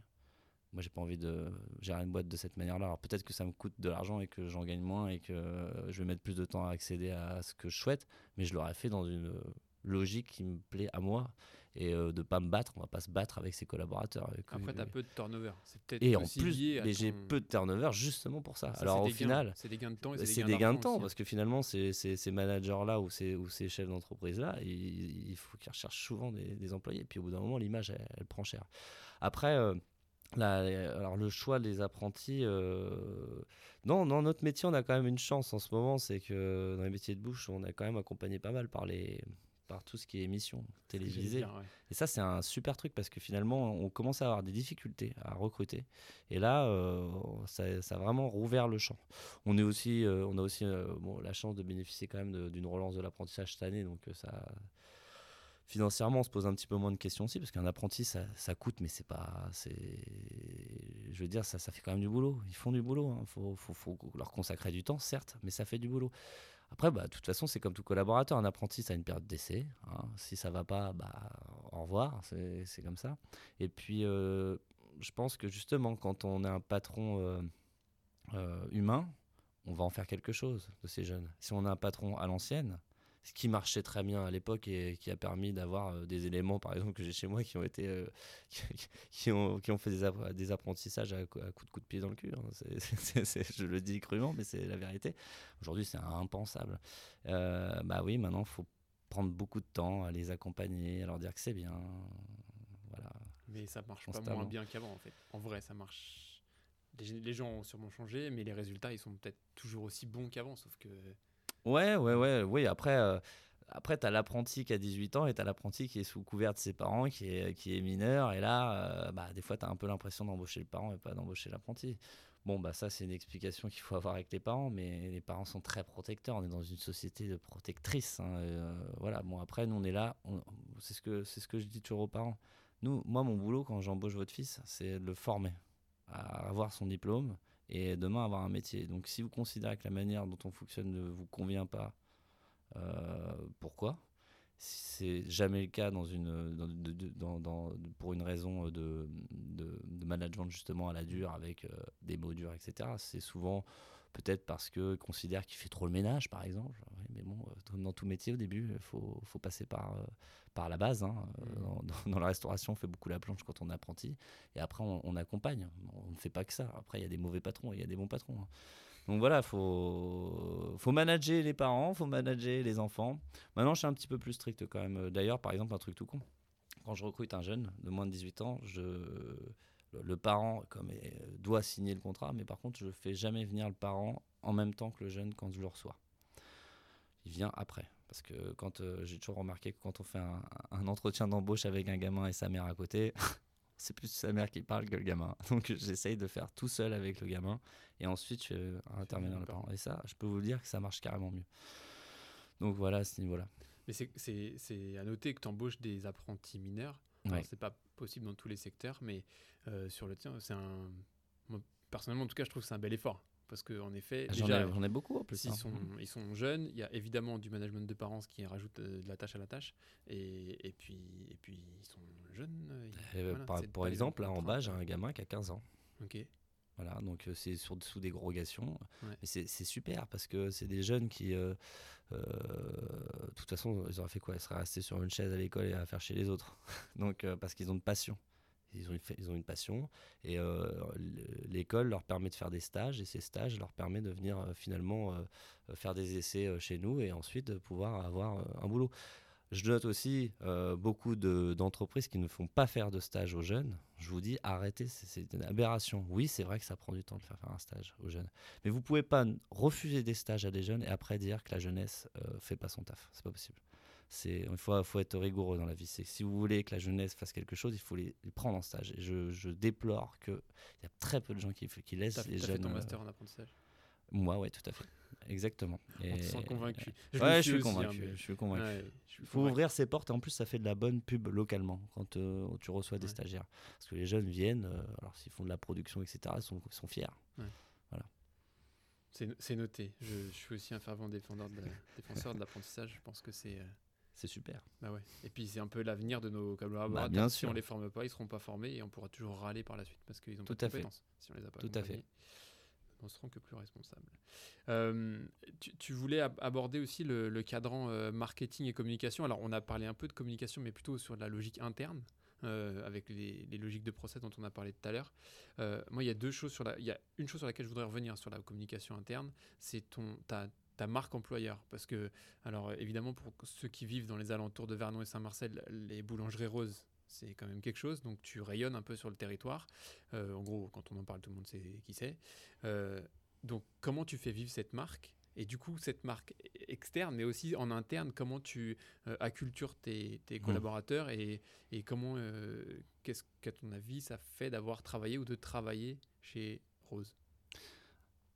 Moi j'ai pas envie de gérer une boîte de cette manière-là. Alors peut-être que ça me coûte de l'argent et que j'en gagne moins et que je vais mettre plus de temps à accéder à ce que je souhaite, mais je l'aurais fait dans une logique qui me plaît à moi et euh, de pas me battre. On va pas se battre avec ses collaborateurs. avec- Après, tu as peu de turnover. C'est peut-être et en plus, lié à mais j'ai peu de turnover justement pour ça. Ça, Alors au final, c'est des gains de temps et c'est des gains de temps parce que finalement, ces, ces, ces managers-là ou ces, ou ces chefs d'entreprise-là, il, il faut qu'ils recherchent souvent des, des employés. Puis au bout d'un moment, l'image, elle, elle prend cher. Après, euh, la- alors le choix des apprentis, euh, non, dans notre métier, on a quand même une chance en ce moment, c'est que dans les métiers de bouche, on est quand même accompagné pas mal par les par tout ce qui est émission télévisée. dire, ouais. Et ça, c'est un super truc parce que finalement, on commence à avoir des difficultés à recruter. Et là, euh, ça, ça a vraiment rouvert le champ. On, est aussi, euh, on a aussi euh, bon, la chance de bénéficier quand même d'une relance de l'apprentissage cette année. Donc, ça. Financièrement, on se pose un petit peu moins de questions aussi, parce qu'un apprenti, ça, ça coûte, mais c'est pas. c'est Je veux dire, ça, ça fait quand même du boulot. Ils font du boulot. Il faut, faut, faut leur consacrer du temps, certes, mais ça fait du boulot. Après, bah, de toute façon, c'est comme tout collaborateur. Un apprenti, ça a une période d'essai. hein. Si ça va pas, bah, au revoir. C'est comme ça. Et puis, euh, je pense que justement, quand on est un patron euh, euh, humain, on va en faire quelque chose de ces jeunes. Si on a un patron à l'ancienne, ce qui marchait très bien à l'époque et qui a permis d'avoir euh, des éléments, par exemple, que j'ai chez moi qui ont été, euh, qui, qui ont, qui ont fait des, app- des apprentissages à, à coups de coup de pied dans le cul. hein. C'est- c'est- c'est- je le dis crûment, mais c'est la vérité. Aujourd'hui, c'est impensable. Euh, bah oui, maintenant, il faut prendre beaucoup de temps à les accompagner, à leur dire que c'est bien. Voilà. Mais ça marche pas moins bien qu'avant, en fait. En vrai, ça marche. Les, les gens ont sûrement changé, mais les résultats, ils sont peut-être toujours aussi bons qu'avant, sauf que. Ouais, ouais, ouais, oui. Après, euh, après tu as l'apprenti qui a 18 ans et tu as l'apprenti qui est sous couvert de ses parents, qui est, qui est mineur. Et là, euh, bah, des fois, tu as un peu l'impression d'embaucher le parent et pas d'embaucher l'apprenti. Bon, bah, ça, c'est une explication qu'il faut avoir avec les parents, mais les parents sont très protecteurs. On est dans une société de hein, euh, voilà, bon, après, nous, on est là. C'est ce, que- ce que je dis toujours aux parents. Nous, moi, mon boulot, quand j'embauche votre fils, c'est de le former à avoir son diplôme et demain avoir un métier. Donc si vous considérez que la manière dont on fonctionne ne vous convient pas, euh, pourquoi? C'est jamais le cas pour une raison de, de, de management justement à la dure avec euh, des mots durs, etc. C'est souvent peut-être parce qu'ils considèrent qu'il fait trop le ménage, par exemple. Mais bon, euh, comme dans tout métier au début, il faut, faut passer par, euh, par la base. hein. Euh, Mhm. Dans, dans- dans la restauration, on fait beaucoup la planche quand on est apprenti. Et après, on, on accompagne. On ne fait pas que ça. Après, il y a des mauvais patrons et il y a des bons patrons. hein. Donc voilà, il faut, faut manager les parents, faut manager les enfants. Maintenant, je suis un petit peu plus strict quand même. D'ailleurs, par exemple, un truc tout con. Quand je recrute un jeune de moins de 18 ans, je, le, le parent comme, euh, doit signer le contrat, mais par contre, je ne fais jamais venir le parent en même temps que le jeune quand je le reçois. Il vient après. Parce que quand euh, j'ai toujours remarqué que quand on fait un, un entretien d'embauche avec un gamin et sa mère à côté, c'est plus sa mère qui parle que le gamin. Donc j'essaye de faire tout seul avec le gamin et ensuite je fais intervenir le parent. Et ça, je peux vous le dire que ça marche carrément mieux. Donc voilà à ce niveau-là. Mais c'est- à noter que tu embauches des apprentis mineurs. Ouais. C'est pas possible dans tous les secteurs, mais euh, sur le tien, c'est un. Moi, personnellement, en tout cas, je trouve que c'est un bel effort. Parce qu'en effet, J'en ai, j'en ai beaucoup en plus. s'ils hein. sont, ils sont jeunes, il y a évidemment du management de parents qui rajoute euh, de la tâche à la tâche. Et, et, puis, et puis, ils sont jeunes. ils- Euh, voilà, par- pour exemple, là en bas, j'ai un gamin qui a 15 ans. Ok. Voilà, donc euh, c'est sur sous dérogation. Ouais. Mais c'est super parce que c'est des jeunes qui, euh, euh, de toute façon, ils auraient fait quoi? Ils seraient restés sur une chaise à l'école et à faire chez les autres. donc euh, parce qu'ils ont une passion. Ils ont, une, ils ont une passion et l'école leur permet de faire des stages et ces stages leur permet de venir finalement faire des essais chez nous et ensuite de pouvoir avoir un boulot. Je note aussi euh, beaucoup de- d'entreprises qui ne font pas faire de stage aux jeunes. Je vous dis, arrêtez, c'est- une aberration. Oui, c'est vrai que ça prend du temps de faire faire un stage aux jeunes. Mais vous pouvez pas refuser des stages à des jeunes et après dire que la jeunesse euh, fait pas son taf. C'est pas possible. Il faut, faut être rigoureux dans la vie. Si vous voulez que la jeunesse fasse quelque chose, il faut les, les prendre en stage. Et je, je déplore qu'il y a très peu de gens qui, qui laissent les jeunes. fait ton euh, master en apprentissage? Moi, ouais, tout à fait. Exactement. On Et- te sent convaincu. ouais, je suis aussi, hein, convaincu. mais- Je suis convaincu. Ouais, je suis faut convaincu. ouvrir ses portes et en plus ça fait de la bonne pub localement quand euh, tu reçois des Ouais. stagiaires. Parce que les jeunes viennent, euh, alors s'ils font de la production, etc., ils sont, fiers. C'est c'est noté. Je, je suis aussi un fervent défendeur de, défenseur de l'apprentissage. Je pense que c'est. euh, C'est super. Bah ouais. Et puis c'est un peu l'avenir de nos collaborateurs. Bah, bien si sûr. on les forme pas, ils seront pas formés et on pourra toujours râler par la suite parce qu'ils ont Tout pas de fait. compétences. Si on les a pas Tout à accompagnés, On seront que plus responsables. Euh, tu, voulais ab- aborder aussi le, le cadran euh, marketing et communication. Alors on a parlé un peu de communication, mais plutôt sur la logique interne. euh, avec les, logiques de process dont on a parlé tout à l'heure. Moi, il y a deux choses sur la, il y a une chose sur laquelle je voudrais revenir sur la communication interne, c'est ton ta, ta marque employeur, parce que alors évidemment pour ceux qui vivent dans les alentours de Vernon et Saint-Marcel, les boulangeries roses, c'est quand même quelque chose, donc tu rayonnes un peu sur le territoire. Euh, en gros, quand on en parle, tout le monde sait qui c'est. Euh, donc comment tu fais vivre cette marque? Et du coup, cette marque externe, mais aussi en interne, comment tu euh, accultures tes, tes Mmh. collaborateurs et, et comment, qu'est-ce qu'à ton avis, ça fait d'avoir travaillé ou de travailler chez Rose?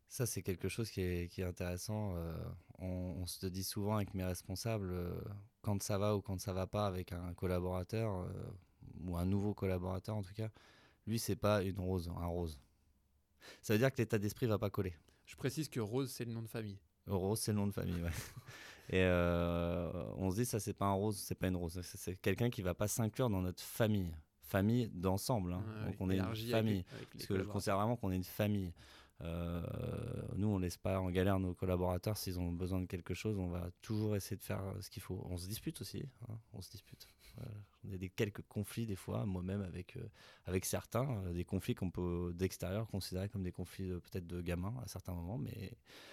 Ça, c'est quelque chose qui est, qui est intéressant. euh, on, on se dit souvent avec mes responsables, euh, quand ça va ou quand ça va pas avec un collaborateur, euh, ou un nouveau collaborateur en tout cas, lui, c'est pas une rose, un rose. Ça veut dire que l'état d'esprit va pas coller. Je précise que Rose, c'est le nom de famille. Rose, c'est le nom de famille, ouais. Et euh, on se dit, ça, c'est pas un rose, c'est pas une rose. C'est- quelqu'un qui va pas s'inclure dans notre famille. Famille d'ensemble. hein. Donc, on est une avec famille. avec Parce que je considère vraiment qu'on est une famille. Euh, nous, on laisse pas en galère nos collaborateurs. S'ils ont besoin de quelque chose, on va toujours essayer de faire euh, ce qu'il faut. On se dispute aussi. hein, on se dispute. Voilà. On a des quelques conflits des fois, moi-même avec, euh, avec certains. euh, des conflits qu'on peut d'extérieur considérer comme des conflits peut-être de gamins à certains moments. Mais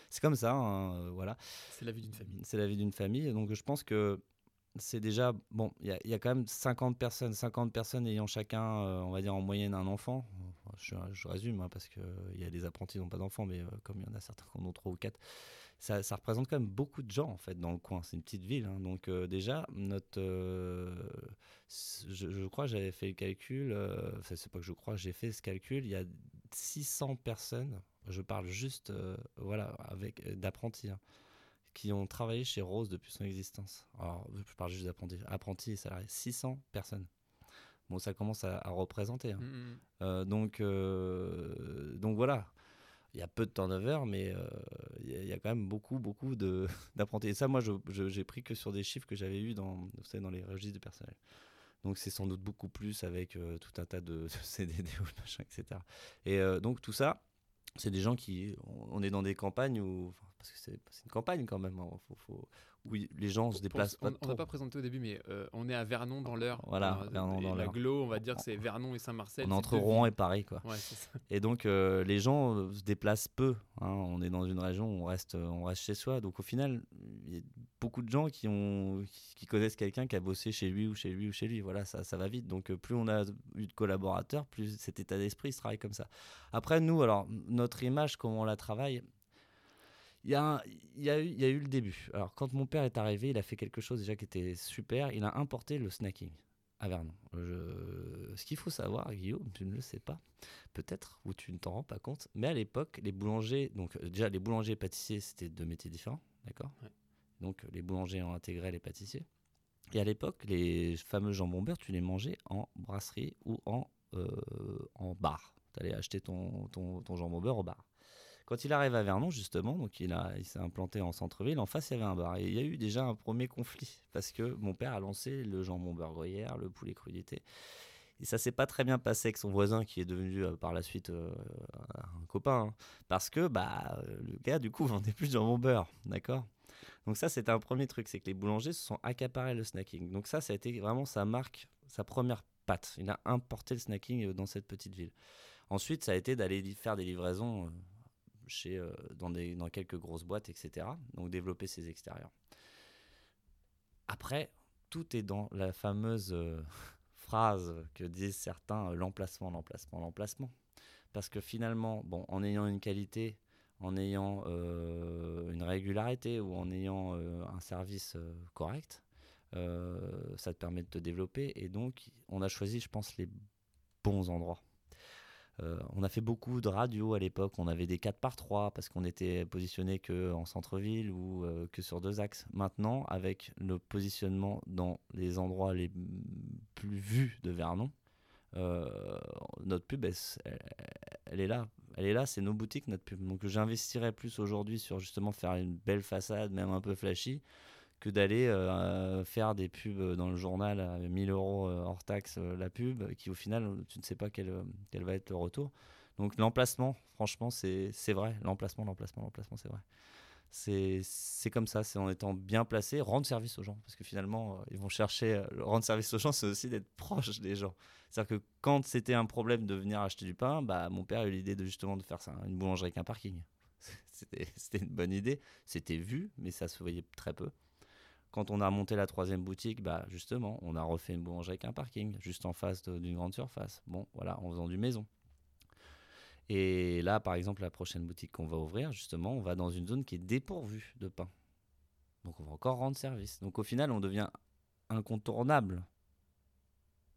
c'est comme ça. hein, euh, voilà. C'est la vie d'une famille. C'est la vie d'une famille. Donc je pense que c'est déjà. Bon, il y, a- il y a quand même 50 personnes, 50 personnes ayant chacun, euh, on va dire en moyenne, un enfant. Enfin, Je, je résume, hein, parce qu'il y a des apprentis qui n'ont pas d'enfants, mais euh, comme il y en a certains qui en ont trois ou quatre, ça, ça représente quand même beaucoup de gens en fait dans le coin. C'est une petite ville. hein. Donc euh, déjà, notre. euh, je, je crois, j'avais fait le calcul. euh, Enfin, c'est pas que je crois, j'ai fait ce calcul. Il y a 600 personnes. Je parle juste, voilà, avec d'apprentis. hein, qui ont travaillé chez Rose depuis son existence. Alors, je parle juste d'apprentis, apprentis et salariés. 600 personnes. Bon, ça commence à, à représenter. hein. Mm, mm. Euh, donc, euh, donc voilà. Il y a peu de turnover, mais euh, il y, a- quand même beaucoup, beaucoup d'apprentis. Et ça, moi, j'ai pris que sur des chiffres que j'avais eu dans, vous savez, dans les registres de personnel. Donc, c'est sans doute beaucoup plus avec euh, tout un tas de, CDD ou machin, etc. Et euh, donc, tout ça, c'est des gens qui. On, est dans des campagnes où. parce que c'est une campagne quand même. hein, faut- où les gens se déplacent on- pas On n'a pas présenté au début, mais euh, on est à Vernon dans l'heure. Voilà, Alors, Vernon et dans. Glo, on va dire que c'est Vernon et Saint-Marcel. On est entre Rouen et. Paris, quoi. Ouais, c'est ça. Et donc, euh, les gens euh, se déplacent peu. hein. On est dans une région où on reste, on reste chez soi. Donc, au final, il y a beaucoup de gens qui, ont, qui- connaissent quelqu'un qui a bossé chez lui ou chez lui ou chez lui. Voilà, ça, ça va vite. Donc, plus on a eu de collaborateurs, plus cet état d'esprit se travaille comme ça. Après, nous, alors, notre image, comment on la travaille il y, a un- il, y a eu, il y a eu le début. Alors, quand mon père est arrivé, il a fait quelque chose déjà qui était super. Il a importé le snacking à Vernon. Je- Ce qu'il faut savoir, Guillaume, tu ne le sais pas, peut-être, ou tu ne t'en rends pas compte, mais à l'époque, les boulangers, donc euh, déjà les boulangers et pâtissiers, c'était deux métiers différents, d'accord? Ouais. Donc les boulangers ont intégré les pâtissiers. Et à l'époque, les fameux jambons beurre, tu les mangeais en brasserie ou en, euh, en bar. Tu allais acheter ton, ton, ton jambon beurre au bar. Quand il arrive à Vernon, justement, donc il, il s'est implanté en centre-ville, en face, il y avait un bar. Et il y a eu déjà un premier conflit, parce que mon père a lancé le jambon beurre gruyère, le poulet crudité. Et ça s'est pas très bien passé avec son voisin, qui est devenu euh, par la suite euh, un copain, hein. parce que bah, le gars, du coup, vendait plus de jambon beurre, d'accord? Donc ça, c'était un premier truc, c'est que les boulangers se sont accaparés le snacking. Donc ça, ça a été vraiment sa marque, sa première patte. Il a importé le snacking euh, dans cette petite ville. Ensuite, ça a été d'aller faire des livraisons chez, dans, des, dans quelques grosses boîtes, etc. Donc développer ses extérieurs. Après, tout est dans la fameuse phrase que disent certains, euh, l'emplacement, l'emplacement, l'emplacement. Parce que finalement, bon, en ayant une qualité, en ayant euh, une régularité ou en ayant euh, un service correct, ça te permet de te développer. Et donc, on a choisi, je pense, les bons endroits. Euh, on a fait beaucoup de radio à l'époque. On avait des 4 par 3 parce qu'on était positionné que en centre-ville ou euh, que sur deux axes. Maintenant, avec le positionnement dans les endroits les plus vus de Vernon, euh, notre pub, elle, est là. Elle est là, c'est nos boutiques, notre pub. Donc j'investirais plus aujourd'hui sur justement faire une belle façade, même un peu flashy, que d'aller euh, faire des pubs dans le journal à 1000 euros euh, hors taxe euh, la pub, qui au final, tu ne sais pas quel, quel va être le retour. Donc l'emplacement, franchement, c'est vrai. L'emplacement, l'emplacement, l'emplacement, c'est vrai. C'est comme ça, c'est en étant bien placé, rendre service aux gens. Parce que finalement, ils vont chercher, rendre service aux gens, c'est aussi d'être proche des gens. C'est-à-dire que quand c'était un problème de venir acheter du pain, bah, mon père a eu l'idée de justement de faire ça, une boulangerie avec un parking. C'était une bonne idée, c'était vu, mais ça se voyait très peu. Quand on a monté la troisième boutique, bah justement, on a refait une boulangerie avec un parking, juste en face d'une grande surface. Bon, voilà, en faisant du maison. Et là, par exemple, la prochaine boutique qu'on va ouvrir, justement, on va dans une zone qui est dépourvue de pain. Donc on va encore rendre service. Donc au final, on devient incontournable.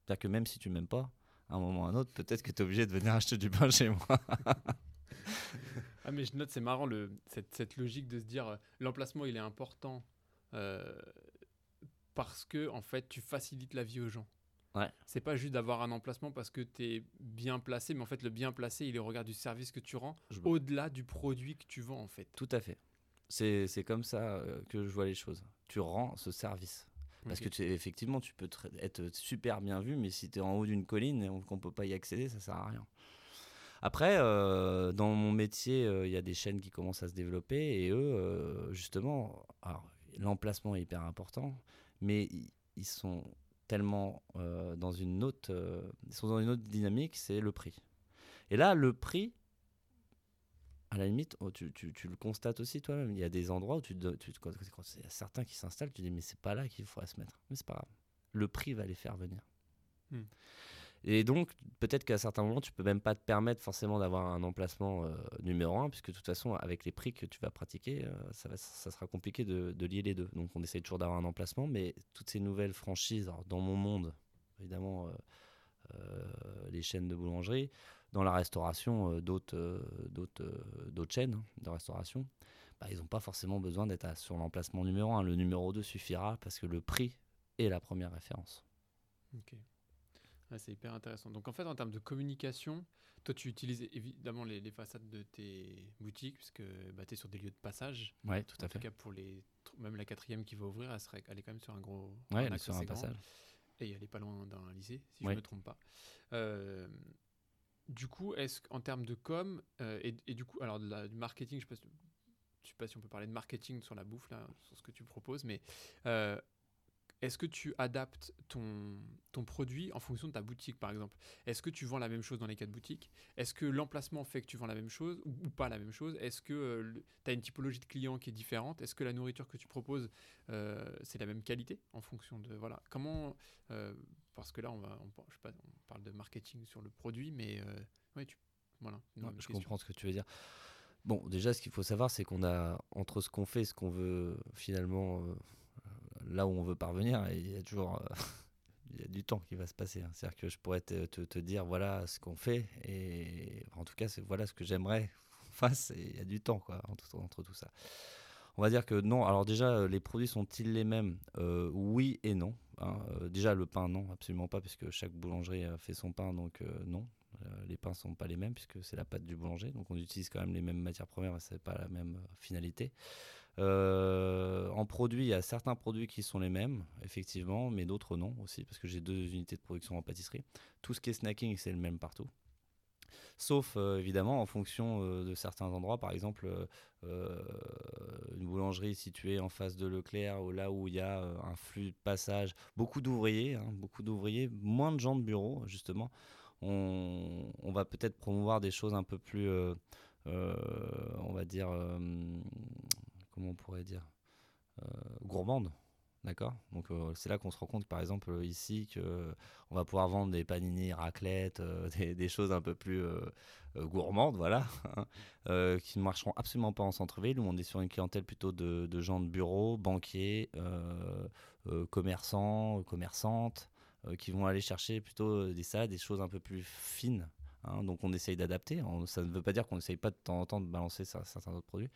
C'est-à-dire que même si tu m'aimes pas, à un moment ou à un autre, peut-être que tu es obligé de venir acheter du pain chez moi. ah mais je note, c'est marrant cette, logique de se dire euh, l'emplacement il est important euh, parce que en fait, tu facilites la vie aux gens. Ouais. C'est pas juste d'avoir un emplacement parce que tu es bien placé, mais en fait, le bien placé, il est au regard du service que tu rends, au-delà du produit que tu vends, en fait. Tout à fait. C'est comme ça euh, que je vois les choses. Tu rends ce service. Parce que tu, effectivement, tu peux être super bien vu, mais si tu es en haut d'une colline et qu'on ne peut pas y accéder, ça sert à rien. Après, euh, dans mon métier, il y a des chaînes qui commencent à se développer et eux, justement, alors, l'emplacement est hyper important, mais ils sont tellement euh, dans une autre, euh, ils sont dans une autre dynamique, c'est le prix. Et là, le prix, à la limite, oh, tu, le constates aussi toi-même. Il y a des endroits où tu, il y a certains qui s'installent, tu dis mais c'est pas là qu'il faudrait se mettre. Mais c'est pas grave. Le prix va les faire venir. Hmm. Et donc, peut-être qu'à certains moments, tu peux même pas te permettre forcément d'avoir un emplacement euh, numéro un, puisque de toute façon, avec les prix que tu vas pratiquer, euh, ça, sera compliqué de, lier les deux. Donc, on essaye toujours d'avoir un emplacement, mais toutes ces nouvelles franchises, dans mon monde, évidemment, euh, les chaînes de boulangerie, dans la restauration, d'autres d'autres chaînes hein, de restauration, bah, ils n'ont pas forcément besoin d'être sur l'emplacement numéro un. Le numéro 2 suffira parce que le prix est la première référence. Ok c'est hyper intéressant. Donc en fait, en termes de communication, toi tu utilises évidemment les, façades de tes boutiques, puisque bah, tu es sur des lieux de passage. Oui, tout à fait. En tout cas, pour les, même la quatrième qui va ouvrir, elle, serait, elle est quand même sur un gros. Oui, elle est sur un passage. Et elle n'est pas loin d'un lycée, si je ne me trompe pas. Euh, du coup, est-ce qu'en termes de com, euh, et, du coup, alors du marketing, je ne sais, sais, pas si on peut parler de marketing sur la bouffe, là, sur ce que tu proposes, mais euh, est-ce que tu adaptes ton, ton produit en fonction de ta boutique, par exemple? Est-ce que tu vends la même chose dans les quatre boutiques? Est-ce que l'emplacement fait que tu vends la même chose ou, pas la même chose? Est-ce que euh, tu as une typologie de client qui est différente? Est-ce que la nourriture que tu proposes, euh, c'est la même qualité en fonction de... Voilà. Comment... Euh, parce que là, on, va, on, je pas, on parle de marketing sur le produit, mais ouais, tu, voilà. je comprends ce que tu veux dire. Bon, déjà, ce qu'il faut savoir, c'est qu'on a, entre ce qu'on fait et ce qu'on veut finalement là où on veut parvenir, il y a toujours euh, il y a du temps qui va se passer. Hein. C'est-à-dire que je pourrais te, te, dire voilà ce qu'on fait, et en tout cas, c'est voilà ce que j'aimerais face, et il y a du temps quoi, entre, entre, tout ça. On va dire que non. Alors déjà, euh, les produits sont-ils les mêmes? Euh, Oui et non. Hein. déjà, le pain, non, absolument pas, puisque chaque boulangerie fait son pain, donc non. les pains sont pas les mêmes puisque c'est la pâte du boulanger, donc on utilise quand même les mêmes matières premières, mais c'est pas la même finalité. En produit, il y a certains produits qui sont les mêmes, effectivement, mais d'autres non aussi, parce que j'ai deux unités de production en pâtisserie. Tout ce qui est snacking, c'est le même partout. Sauf évidemment en fonction de certains endroits, par exemple une boulangerie située en face de Leclerc, ou là où il y a un flux de passage, beaucoup d'ouvriers, hein, beaucoup d'ouvriers, moins de gens de bureau justement. On, va peut-être promouvoir des choses un peu plus, on va dire, comment on pourrait dire, gourmandes D'accord? Donc euh, c'est là qu'on se rend compte, par exemple, euh, ici, qu'on euh, va pouvoir vendre des panini, raclettes, des, choses un peu plus gourmandes, voilà, hein, qui ne marcheront absolument pas en centre-ville, où on est sur une clientèle plutôt de, gens de bureau, banquiers, commerçants, commerçantes, qui vont aller chercher plutôt des salades, des choses un peu plus fines. Hein. donc on essaye d'adapter. Ça ne veut pas dire qu'on n'essaye pas de temps en temps de balancer certains autres produits.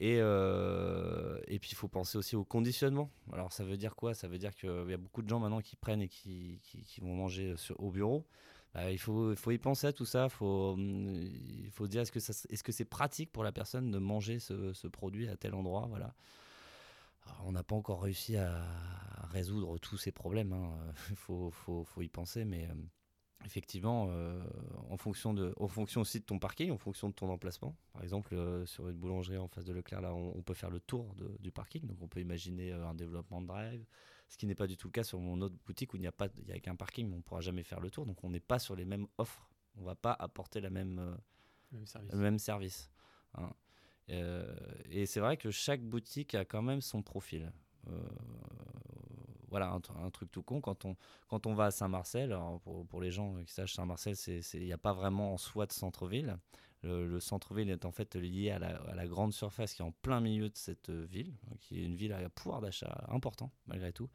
Et, euh, et puis il faut penser aussi au conditionnement. Alors ça veut dire quoi? Ça veut dire qu'il y a beaucoup de gens maintenant qui prennent et qui, qui, vont manger au bureau. Bah, il, faut, il faut y penser à tout ça. Il faut se dire est-ce que, est-ce que c'est pratique pour la personne de manger ce, produit à tel endroit? Voilà. on n'a pas encore réussi à, résoudre tous ces problèmes. Hein. Il faut, faut, faut, y penser, mais effectivement, euh, en, fonction de, en fonction aussi de ton parking, en fonction de ton emplacement. Par exemple, euh, sur une boulangerie en face de Leclerc, là, on, peut faire le tour du parking. Donc, on peut imaginer euh, un développement de drive, ce qui n'est pas du tout le cas sur mon autre boutique où il n'y a pas, il y a qu'un parking, mais on ne pourra jamais faire le tour. Donc, on n'est pas sur les mêmes offres. On ne va pas apporter la même, service. le même service. Hein. et c'est vrai que chaque boutique a quand même son profil voilà, un, truc tout con. Quand on, quand on va à Saint-Marcel, pour, pour, les gens qui sachent, Saint-Marcel, il n'y a pas vraiment en soi de centre-ville. Le, centre-ville est en fait lié à la, grande surface qui est en plein milieu de cette ville, qui est une ville à pouvoir d'achat important, malgré tout.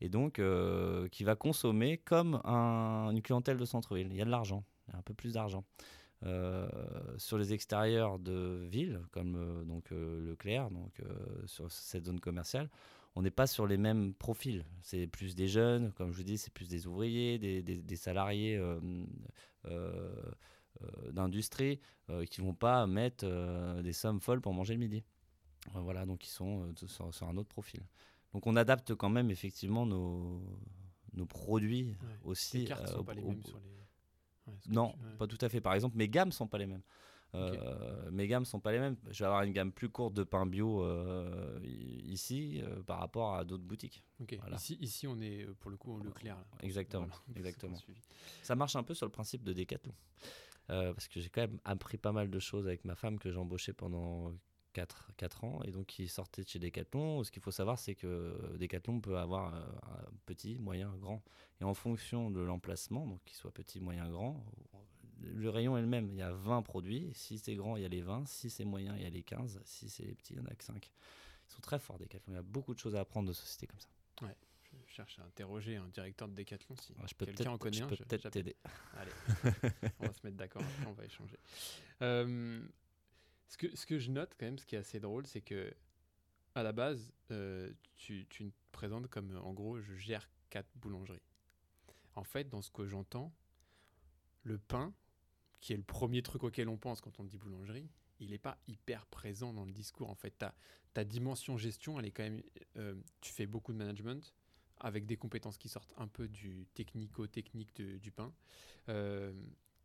Et donc, euh, qui va consommer comme un, une clientèle de centre-ville. Il y a de l'argent, un peu plus d'argent. Euh, sur les extérieurs de ville, comme euh, donc Leclerc, donc sur cette zone commerciale, on n'est pas sur les mêmes profils. C'est plus des jeunes, comme je vous dis, c'est plus des ouvriers, des, salariés euh, euh, euh, d'industrie qui vont pas mettre des sommes folles pour manger le midi. Voilà, donc ils sont sur, un autre profil. Donc on adapte quand même effectivement nos, nos produits aussi. Les cartes sont pas les mêmes sur les... non, pas tout à fait. Par exemple, mes gammes sont pas les mêmes. Euh, mes gammes sont pas les mêmes. Je vais avoir une gamme plus courte de pain bio euh, ici euh, par rapport à d'autres boutiques. Ici, ici, on est pour le coup au Leclerc. Là. Exactement. Exactement. Ça marche un peu sur le principe de Decathlon. parce que j'ai quand même appris pas mal de choses avec ma femme que j'ai embauchée pendant 4, 4 ans et donc qui sortait de chez Decathlon. Ce qu'il faut savoir, c'est que Decathlon peut avoir un petit, moyen, grand. Et en fonction de l'emplacement, donc qu'il soit petit, moyen, grand, le rayon est le même. Il y a 20 produits. Si c'est grand, il y a les 20. Si c'est moyen, il y a les 15. Si c'est les petits, il n'y en a que 5. Ils sont très forts, Decathlon. Il y a beaucoup de choses à apprendre de sociétés comme ça. Ouais. Je cherche à interroger un directeur de Decathlon si ah, quelqu'un en connaît je un. Peux je peux peut-être t'aider. Allez, on va se mettre d'accord, on va échanger. Euh, ce, que, ce que je note quand même, ce qui est assez drôle, c'est que à la base, euh, tu, tu te présentes comme en gros, je gère quatre boulangeries. En fait, dans ce que j'entends, le pain, qui est le premier truc auquel on pense quand on dit boulangerie, il n'est pas hyper présent dans le discours. En fait, ta, dimension gestion, elle est quand même. Euh, tu fais beaucoup de management avec des compétences qui sortent un peu du technico-technique du pain. Euh,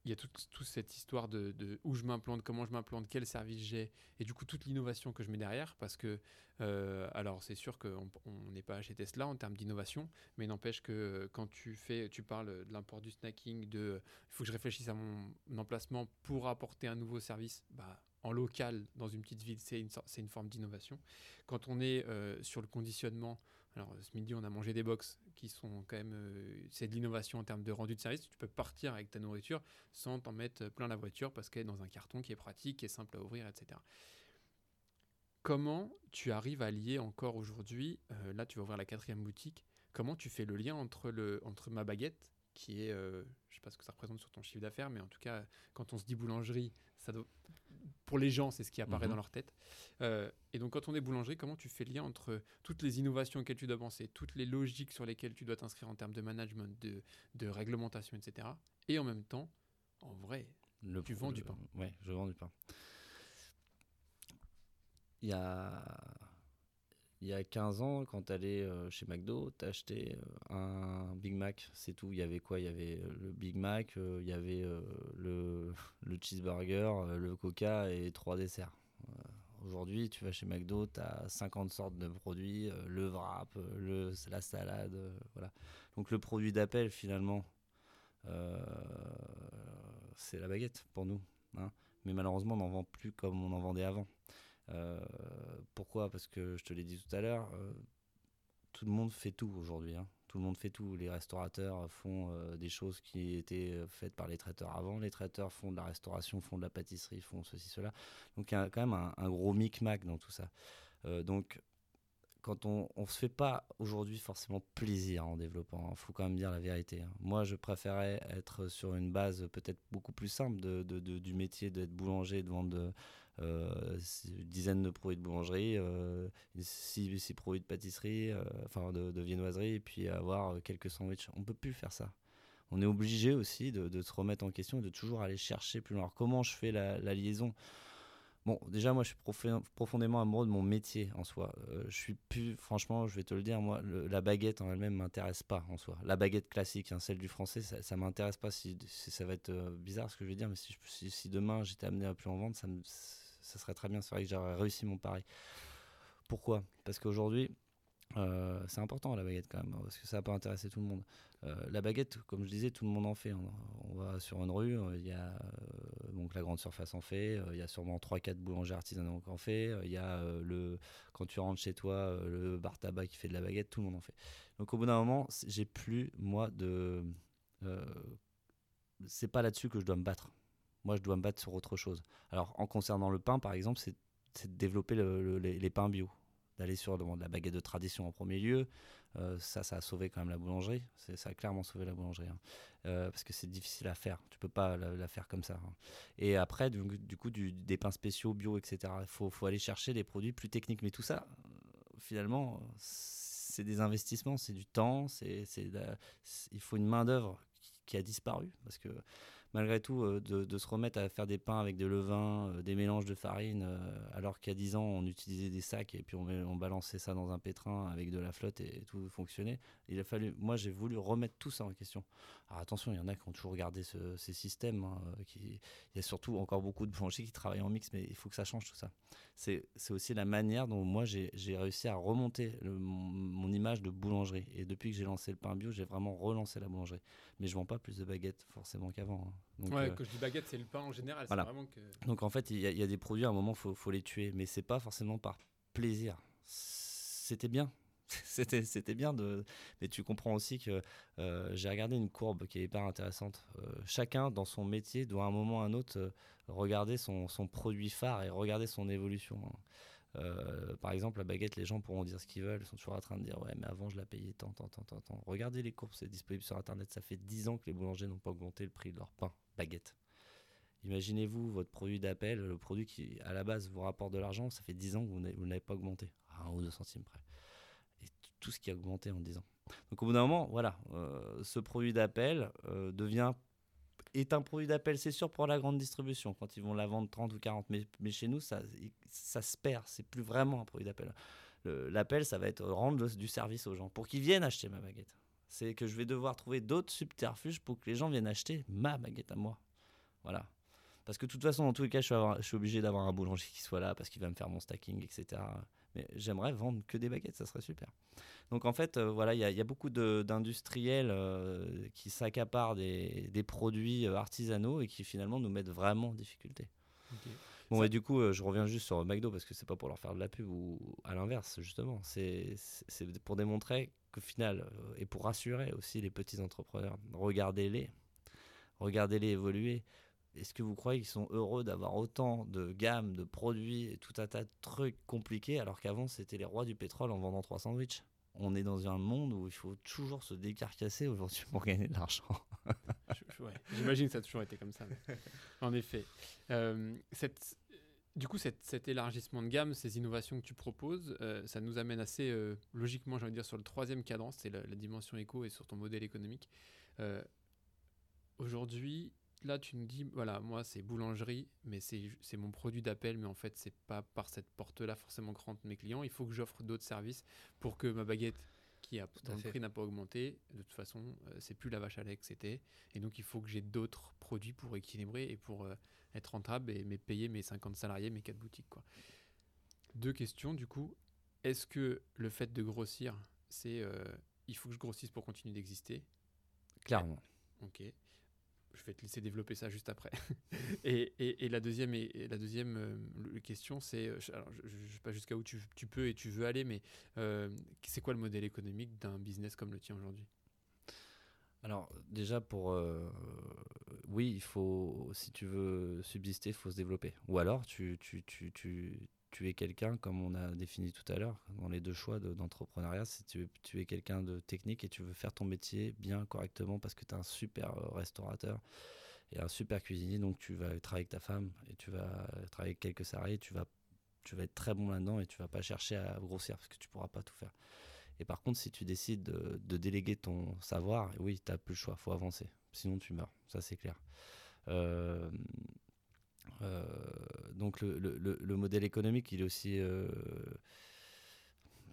il y a toute, cette histoire de, où je m'implante, comment je m'implante, quel service j'ai, et du coup toute l'innovation que je mets derrière, parce que, euh, alors c'est sûr qu'on n'est pas chez Tesla en termes d'innovation, mais n'empêche que quand tu fais, tu parles de l'import du snacking, de, il faut que je réfléchisse à mon emplacement pour apporter un nouveau service, bah, en local dans une petite ville, c'est une, une, forme d'innovation. Quand on est euh, sur le conditionnement, alors ce midi on a mangé des box qui sont quand même, euh, c'est de l'innovation en termes de rendu de service. Tu peux partir avec ta nourriture sans t'en mettre plein la voiture parce qu'elle est dans un carton qui est pratique, qui est simple à ouvrir, etc. Comment tu arrives à lier encore aujourd'hui, euh, là tu vas ouvrir la quatrième boutique, comment tu fais le lien entre ma baguette qui est, je ne sais pas ce que ça représente sur ton chiffre d'affaires, mais en tout cas, quand on se dit boulangerie, ça doit, pour les gens, c'est ce qui apparaît mhm. dans leur tête. Euh, et donc, quand on est boulangerie, comment tu fais le lien entre toutes les innovations auxquelles tu dois penser, toutes les logiques sur lesquelles tu dois t'inscrire en termes de management, de, de, réglementation, etc. Et en même temps, En vrai. Le, Tu vends du pain. Ouais, je vends du pain. Il y a, il y a 15 ans, quand tu allais chez McDo, tu achetais un Big Mac, c'est tout. Il y avait quoi? Il y avait euh, le Big Mac, euh, il y avait euh, le, cheeseburger, euh, le coca et trois desserts. Euh, Aujourd'hui, tu vas chez McDo, tu as 50 sortes de produits, euh, le wrap, euh, la salade, euh, voilà. Donc le produit d'appel, finalement, euh, c'est la baguette pour nous. hein. Mais malheureusement, on n'en vend plus comme on en vendait avant. Euh, pourquoi? Parce que je te l'ai dit tout à l'heure, euh, tout le monde fait tout aujourd'hui. hein. Tout le monde fait tout. Les restaurateurs font euh, des choses qui étaient faites par les traiteurs avant. Les traiteurs font de la restauration, font de la pâtisserie, font ceci, cela. Donc il y a quand même un, un gros micmac dans tout ça. Donc quand on ne se fait pas aujourd'hui forcément plaisir en développant, il faut quand même dire la vérité. hein. Moi, je préférais être sur une base peut-être beaucoup plus simple du métier d'être boulanger, de vendre euh, une dizaine de produits de boulangerie, euh, six, produits de pâtisserie, euh, enfin de, viennoiserie, et puis avoir quelques sandwichs. On peut plus faire ça. On est obligé aussi de, se remettre en question et de toujours aller chercher plus loin. Comment je fais la liaison? Bon, déjà, moi, je suis profondément amoureux de mon métier en soi. Euh, je suis plus, franchement, je vais te le dire, moi, la baguette en elle-même m'intéresse pas en soi. La baguette classique, hein, celle du français, ça, m'intéresse pas. Si, ça va être euh, bizarre ce que je vais dire, mais si, si, demain j'étais amené à plus en vendre, ça, ça serait très bien. C'est vrai que j'aurais réussi mon pari. Pourquoi? Parce qu'aujourd'hui, euh, c'est important la baguette quand même, hein, parce que ça peut intéresser tout le monde. Euh, la baguette, comme je disais, tout le monde en fait. On, va sur une rue, euh, il y a donc la grande surface en fait, il y a sûrement 3-4 boulangers artisanaux qui en fait, il y a le, quand tu rentres chez toi, le bar tabac qui fait de la baguette, tout le monde en fait. Donc au bout d'un moment, j'ai plus, moi, de. c'est pas là-dessus que je dois me battre. Moi, je dois me battre sur autre chose. Alors, en concernant le pain, par exemple, c'est de développer le- le- les, les pains bio d'aller sur de la baguette de tradition en premier lieu. Euh, ça, ça a sauvé quand même la boulangerie. Ça a clairement sauvé la boulangerie. hein. Euh, parce que c'est difficile à faire. Tu peux pas la, faire comme ça. hein. Et après, du, coup, des pains spéciaux, bio, etc. Il faut, aller chercher des produits plus techniques. Mais tout ça, euh, finalement, c'est des investissements, c'est du temps, c'est- il faut une main-d'œuvre qui, qui a disparu. Parce que malgré tout, euh, de, se remettre à faire des pains avec de levain, euh, des mélanges de farine, euh, alors qu'il y a 10 ans, on utilisait des sacs et puis on, balançait ça dans un pétrin avec de la flotte et tout fonctionnait. Il a fallu, moi, j'ai voulu remettre tout ça en question. Alors attention, il y en a qui ont toujours gardé ce- ces systèmes. hein, il y a surtout encore beaucoup de boulangers qui travaillent en mix, mais il faut que ça change tout ça. C'est aussi la manière dont moi j'ai réussi à remonter mon, image de boulangerie. Et depuis que j'ai lancé le pain bio, j'ai vraiment relancé la boulangerie. Mais je vends pas plus de baguettes forcément qu'avant. hein. Donc, ouais, euh, quand je dis baguette, c'est le pain en général. voilà. C'est vraiment que. donc en fait, il y, a- il y a des produits, à un moment, il faut, faut les tuer. Mais c'est pas forcément par plaisir. C'était bien. C'était c'était bien de. Mais tu comprends aussi que euh, j'ai regardé une courbe qui est hyper intéressante. Euh, chacun, dans son métier, doit à un moment ou à un autre euh, regarder son, son produit phare et regarder son évolution. hein. Euh, par exemple, la baguette, les gens pourront dire ce qu'ils veulent. Ils sont toujours en train de dire Ouais, mais avant, je la payais tant, tant, tant, tant. Regardez les courbes, c'est disponible sur Internet. Ça fait 10 ans que les boulangers n'ont pas augmenté le prix de leur pain, baguette. Imaginez-vous votre produit d'appel, le produit qui, à la base, vous rapporte de l'argent, ça fait 10 ans que vous n'avez- pas augmenté, à 1 ou 2 centimes près. Et tout ce qui a augmenté en 10 ans. Donc au bout d'un moment, voilà, euh, ce produit d'appel euh, devient est un produit d'appel, c'est sûr, pour la grande distribution, quand ils vont la vendre 30 ou 40. Mais, mais chez nous, ça, ça se perd. C'est plus vraiment un produit d'appel. L'appel, ça va être rendre du service aux gens pour qu'ils viennent acheter ma baguette. C'est que je vais devoir trouver d'autres subterfuges pour que les gens viennent acheter ma baguette à moi. Voilà. Parce que de toute façon, dans tous les cas, je suis, je suis obligé d'avoir un boulanger qui soit là parce qu'il va me faire mon stacking, etc. Mais j'aimerais vendre que des baguettes, ça serait super. Donc en fait, euh, voilà, il y, a- il y a beaucoup d'industriels euh, qui s'accaparent des, des produits euh, artisanaux et qui finalement nous mettent vraiment en difficulté. Bon, Ça- et du coup, euh, je reviens juste sur McDo parce que c'est pas pour leur faire de la pub ou à l'inverse, justement. C'est pour démontrer qu'au final, et pour rassurer aussi les petits entrepreneurs, regardez-les, regardez-les évoluer. Est-ce que vous croyez qu'ils sont heureux d'avoir autant de gammes, de produits et tout un tas de trucs compliqués alors qu'avant c'était les rois du pétrole en vendant trois sandwichs? On est dans un monde où il faut toujours se décarcasser aujourd'hui pour gagner de l'argent. Ouais, J'imagine que ça a toujours été comme ça. En effet. Euh, du coup, cet élargissement de gamme, ces innovations que tu proposes, euh, ça nous amène assez euh, logiquement, j'ai envie de dire, sur le troisième cadran, c'est la, dimension éco et sur ton modèle économique. Aujourd'hui, là, tu me dis, voilà, moi, c'est boulangerie, mais c'est mon produit d'appel, mais en fait, c'est pas par cette porte-là forcément que rentrent mes clients. Il faut que j'offre d'autres services pour que ma baguette, qui a, dans le prix n'a pas augmenté, de toute façon, euh, c'est plus la vache à lait que c'était. Et donc, il faut que j'ai d'autres produits pour équilibrer et pour euh, être rentable et mais payer mes 50 salariés, mes 4 boutiques. Quoi. Deux questions, du coup. Est-ce que le fait de grossir, c'est euh, il faut que je grossisse pour continuer d'exister? Clairement. Ok. Je vais te laisser développer ça juste après. et, et- la deuxième, et, la deuxième euh, question, c'est, euh, je- ne sais pas jusqu'à où tu, tu peux et tu veux aller, mais euh, c'est quoi le modèle économique d'un business comme le tien aujourd'hui? Alors déjà pour oui il faut si tu veux subsister il faut se développer ou alors tu, tu, tu, tu es quelqu'un comme on a défini tout à l'heure dans les deux choix de- d'entrepreneuriat si tu, es quelqu'un de technique et tu veux faire ton métier bien correctement parce que tu es un super euh, restaurateur et un super cuisinier donc tu vas travailler avec ta femme et tu vas travailler avec quelques salariés tu vas tu vas être très bon là-dedans et tu vas pas chercher à grossir parce que tu pourras pas tout faire et par contre, si tu décides de, déléguer ton savoir, oui, tu n'as plus le choix, faut avancer. Sinon, tu meurs, ça c'est clair. Euh, donc le, le- le- le modèle économique, il est aussi, euh,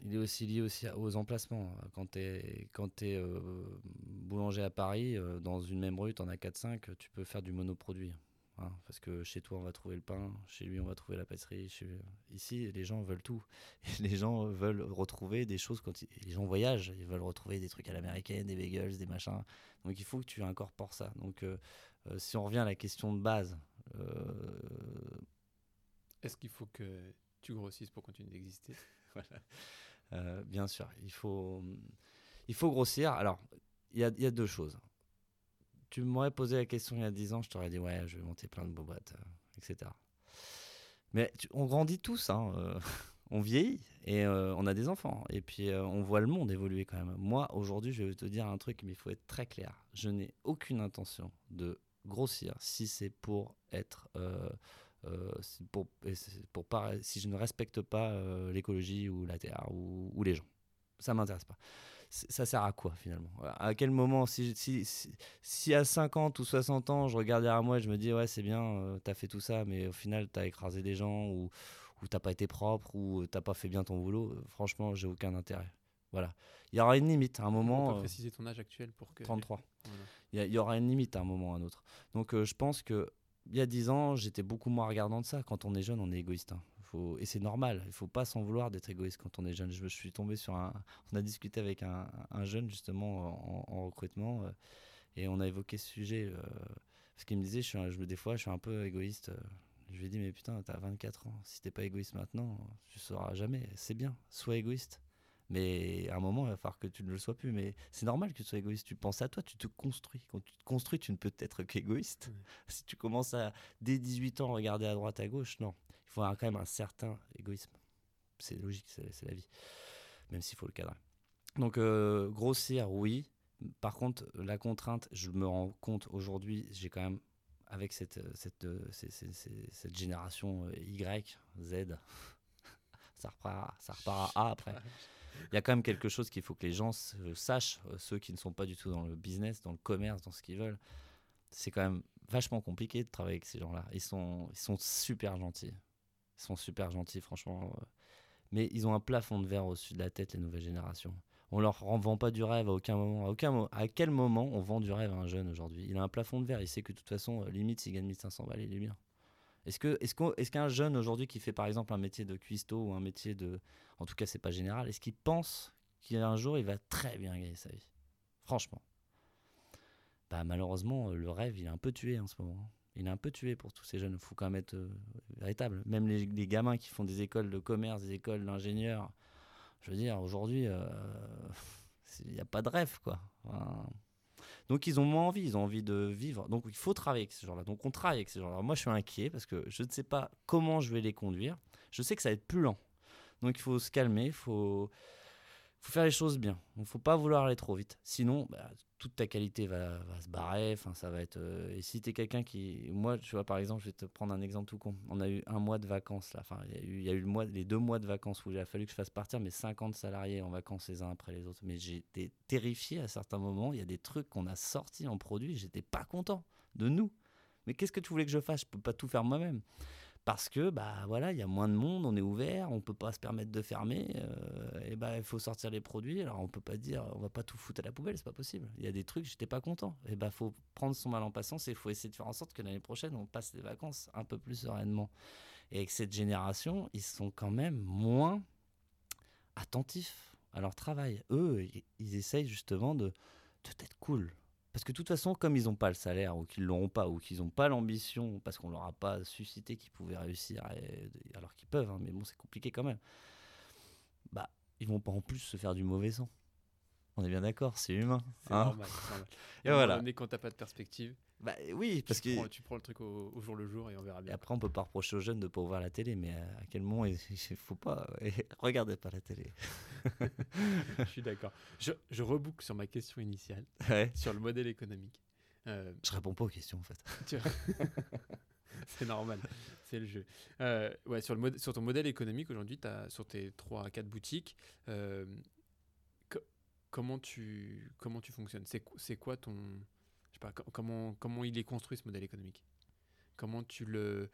il est aussi lié aussi aux emplacements. Quand tu es, quand t'es, euh, boulanger à Paris, euh, dans une même rue, tu en as 4-5, tu peux faire du monoproduit. hein, parce que chez toi, on va trouver le pain, chez lui, on va trouver la pâtisserie. Ici, les gens veulent tout. Les gens veulent retrouver des choses quand ils... les gens voyagent, ils veulent retrouver des trucs à l'américaine, des bagels, des machins. Donc il faut que tu incorpores ça. Donc euh, euh, si on revient à la question de base, euh, Est-ce qu'il faut que tu grossisses pour continuer d'exister? Euh, bien sûr, il faut, il faut grossir. Alors, il y a, y a deux choses. Tu m'aurais posé la question il y a 10 ans, je t'aurais dit ouais, je vais monter plein de boîtes, euh, etc. Mais tu- on grandit tous, hein, euh, on vieillit et euh, on a des enfants. Et puis euh, on voit le monde évoluer quand même. Moi, aujourd'hui, je vais te dire un truc, mais il faut être très clair. Je n'ai aucune intention de grossir si c'est pour être. euh, euh, pour, pour pas, si je ne respecte pas euh, l'écologie ou la terre ou, les gens. Ça m'intéresse pas. Ça sert à quoi finalement? À quel moment, si, si, si, à 50 ou 60 ans, je regarde derrière moi et je me dis, ouais, c'est bien, euh, t'as fait tout ça, mais au final, t'as écrasé des gens ou, ou t'as pas été propre ou t'as pas fait bien ton boulot, franchement, j'ai aucun intérêt. Voilà. Il y aura une limite à un On moment. peut euh, préciser ton âge actuel pour que. 33 Voilà. il y, aura une limite à un moment ou à un autre. Donc euh, je pense que il y a 10 ans, j'étais beaucoup moins regardant de ça. Quand on est jeune, on est égoïste. hein. Faut... Et c'est normal. Il faut pas s'en vouloir d'être égoïste quand on est jeune. Je suis tombé sur un. On a discuté avec un, un jeune justement en, en recrutement euh, et on a évoqué ce sujet. euh, parce qu'il me disait, je suis un- je me, des fois, je suis un peu égoïste. euh. Je lui ai dit, mais putain, t'as 24 ans. Si t'es pas égoïste maintenant, tu sauras jamais. C'est bien. Sois égoïste. Mais à un moment, il va falloir que tu ne le sois plus. Mais c'est normal que tu sois égoïste. Tu penses à toi, tu te construis. Quand tu te construis, tu ne peux être qu'égoïste. Si tu commences à, dès 18 ans, regarder à droite, à gauche, non. Il faut quand même un certain égoïsme. C'est logique, c'est la vie. Même s'il faut le cadrer. Donc, euh, grossir, oui. Par contre, la contrainte, je me rends compte aujourd'hui, j'ai quand même, avec cette, cette, euh, c'est- c'est- c'est- cette génération euh, Y, Z, ça repart, ça repart à A après. Il y a quand même quelque chose qu'il faut que les gens s- sachent, euh, ceux qui ne sont pas du tout dans le business, dans le commerce, dans ce qu'ils veulent. C'est quand même vachement compliqué de travailler avec ces gens-là. Ils sont, ils sont super gentils. Ils sont super gentils, franchement. euh. Mais ils ont un plafond de verre au-dessus de la tête, les nouvelles générations. On leur en vend pas du rêve à aucun moment. À, aucun à quel moment on vend du rêve à un jeune aujourd'hui? Il a un plafond de verre. Il sait que de toute façon, euh, limite, s'il gagne 1500 balles, il est bien. Est-ce que est-ce qu'un jeune aujourd'hui qui fait par exemple un métier de cuistot ou un métier de en tout cas c'est pas général est-ce qu'il pense qu'un jour il va très bien gagner sa vie? Franchement. Bah malheureusement le rêve il est un peu tué en ce moment. Il est un peu tué pour tous ces jeunes. Faut quand même être euh, véritable. Même les, gamins qui font des écoles de commerce des écoles d'ingénieurs. Je veux dire aujourd'hui euh, il n'y a pas de rêve quoi donc ils ont moins envie, ils ont envie de vivre. Donc il faut travailler avec ces gens-là. Donc on travaille avec ces gens-là. Moi je suis inquiet parce que je ne sais pas comment je vais les conduire. Je sais que ça va être plus lent. Donc il faut se calmer, il faut, faut faire les choses bien. Il ne faut pas vouloir aller trop vite. Sinon, bah, toute ta qualité va, se barrer. Enfin, ça va être. euh, et si tu es quelqu'un qui. Moi, tu vois, par exemple, je vais te prendre un exemple tout con. On a eu un mois de vacances là. Enfin, il y a eu, les deux mois de vacances où il a fallu que je fasse partir mes 50 salariés en vacances les uns après les autres. Mais j'étais terrifié à certains moments. Il y a des trucs qu'on a sortis en produit. J'étais pas content de nous. Mais qu'est-ce que tu voulais que je fasse? Je peux pas tout faire moi-même. Parce que, bah voilà, il y a moins de monde, on est ouvert, on peut pas se permettre de fermer, euh, et bah il faut sortir les produits. Alors on peut pas dire, on va pas tout foutre à la poubelle, c'est pas possible. Il y a des trucs, j'étais pas content. Et bah faut prendre son mal en patience et faut essayer de faire en sorte que l'année prochaine, on passe les vacances un peu plus sereinement. Et avec cette génération, ils sont quand même moins attentifs à leur travail. Eux, ils, ils essayent justement de, de être cool. Parce que de toute façon, comme ils n'ont pas le salaire, ou qu'ils ne l'auront pas, ou qu'ils n'ont pas l'ambition, parce qu'on leur a pas suscité qu'ils pouvaient réussir, et- alors qu'ils peuvent, hein, mais bon, c'est compliqué quand même, bah, ils vont pas en plus se faire du mauvais sang. On est bien d'accord, c'est humain. C'est hein? normal. Et voilà. donné, quand t'as pas de perspective, Bah oui, parce tu, que prends, tu prends le truc au, au jour le jour et on verra Et bien. après, on peut pas reprocher aux jeunes de pas ouvrir la télé, mais à à quel moment il faut pas et regardez pas la télé. Je suis d'accord. Je, je reboucle sur ma question initiale, Ouais. sur le modèle économique. Euh, Je réponds pas aux questions en fait. tu- c'est normal, c'est le jeu. Euh, ouais, sur, le mod- sur ton modèle économique, aujourd'hui, t'as- sur tes 3 à 4 boutiques, euh, co- comment, tu, comment tu fonctionnes? C'est quoi ton. Je sais pas, co- comment, il est construit ce modèle économique? Comment tu le.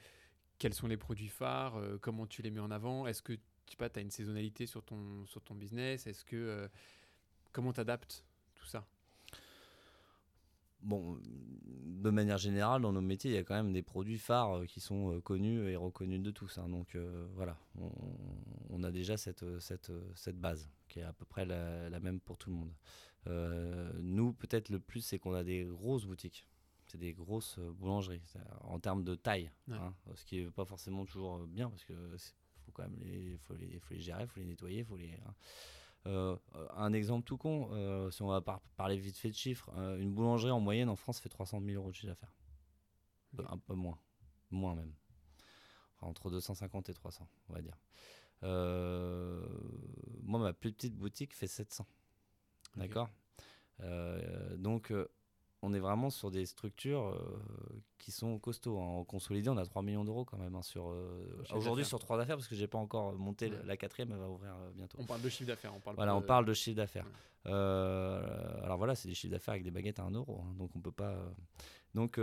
Quels sont les produits phares euh, Comment tu les mets en avant? Est-ce que tu as une saisonnalité sur ton, sur ton business? Est-ce que. euh, comment tu adaptes tout ça? Bon, de manière générale, dans nos métiers, il y a quand même des produits phares euh, qui sont connus et reconnus de tous. hein. Donc voilà, on, a déjà cette, cette, cette base qui est à peu près la même pour tout le monde. Euh, nous, peut-être le plus, c'est qu'on a des grosses boutiques. C'est des grosses euh, boulangeries en termes de taille, Ouais. hein, ce qui n'est pas forcément toujours euh, bien parce que faut quand même les, faut les, faut les gérer, faut les nettoyer, faut les. hein. Euh, un exemple tout con, euh, si on va par- parler vite fait de chiffres, euh, une boulangerie en moyenne en France fait 300 000 euros de chiffre d'affaires. Un peu moins, moins même. Enfin, entre 250 et 300, on va dire. Moi, ma plus petite boutique fait 700. D'accord Euh, Donc, euh, on est vraiment sur des structures euh, qui sont costauds. hein. En consolidé, on a 3 millions d'euros quand même hein, sur euh, aujourd'hui d'affaires. sur trois affaires parce que j'ai pas encore monté Ouais. la quatrième, elle va ouvrir euh, bientôt. On parle de chiffre d'affaires, on parle Voilà, on parle de chiffre d'affaires. Ouais. Alors voilà, c'est des chiffres d'affaires avec des baguettes à 1 euro, hein, donc on peut pas. Donc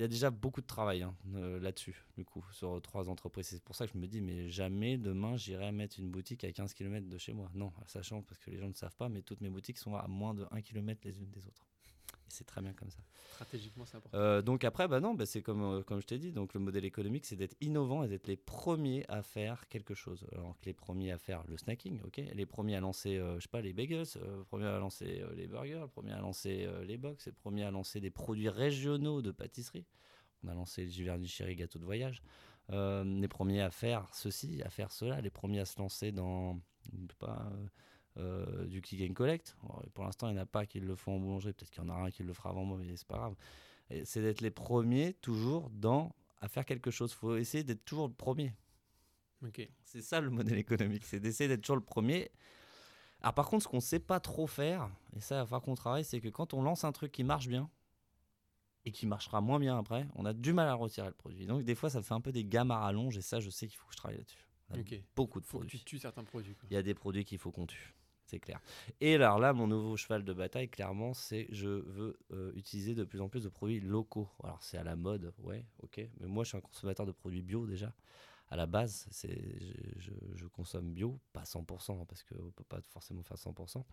y a déjà beaucoup de travail hein, euh, là-dessus, du coup, sur trois entreprises. C'est pour ça que je me dis, mais jamais demain j'irai mettre une boutique à 15 km de chez moi. Non, sachant, parce que les gens ne savent pas, mais toutes mes boutiques sont à moins de 1 km les unes des autres. Et c'est très bien comme ça. Stratégiquement, c'est important. Euh, donc après, bah non, bah c'est comme, euh, comme je t'ai dit, donc le modèle économique, c'est d'être innovant et d'être les premiers à faire quelque chose. Alors que les premiers à faire le snacking, ok, les premiers à lancer, euh, je sais pas, les bagels, les premiers à lancer les burgers, les premiers à lancer les box, les premiers à lancer des produits régionaux de pâtisserie. On a lancé le Giverny Chéri gâteau de voyage. Les premiers à faire ceci, à faire cela, les premiers à se lancer dans, je sais pas, euh, du click and collect. Alors, pour l'instant, il n'y en a pas qui le font en boulangerie. Peut-être qu'il y en aura un qui le fera avant moi, mais c'est pas grave. C'est d'être les premiers toujours dans à faire quelque chose. Il faut essayer d'être toujours le premier. Ok. C'est ça le modèle économique, c'est d'essayer d'être toujours le premier. Alors par contre, ce qu'on sait pas trop faire, et ça, il va falloir qu'on travaille, c'est que quand on lance un truc qui marche bien, et qui marchera moins bien après, on a du mal à retirer le produit. Donc des fois, ça fait un peu des gammes à rallonge, et ça, je sais qu'il faut que je travaille là-dessus. On a Ok. Beaucoup de Faut que produits. tu tues certains produits. quoi. Il y a des produits qu'il faut qu'on tue, c'est clair. Et alors là, mon nouveau cheval de bataille, clairement, c'est je veux euh, utiliser de plus en plus de produits locaux. Alors c'est à la mode, ouais, ok. Mais moi, je suis un consommateur de produits bio déjà. À la base, je, consomme bio, pas 100%, hein, parce qu'on peut pas forcément faire 100%.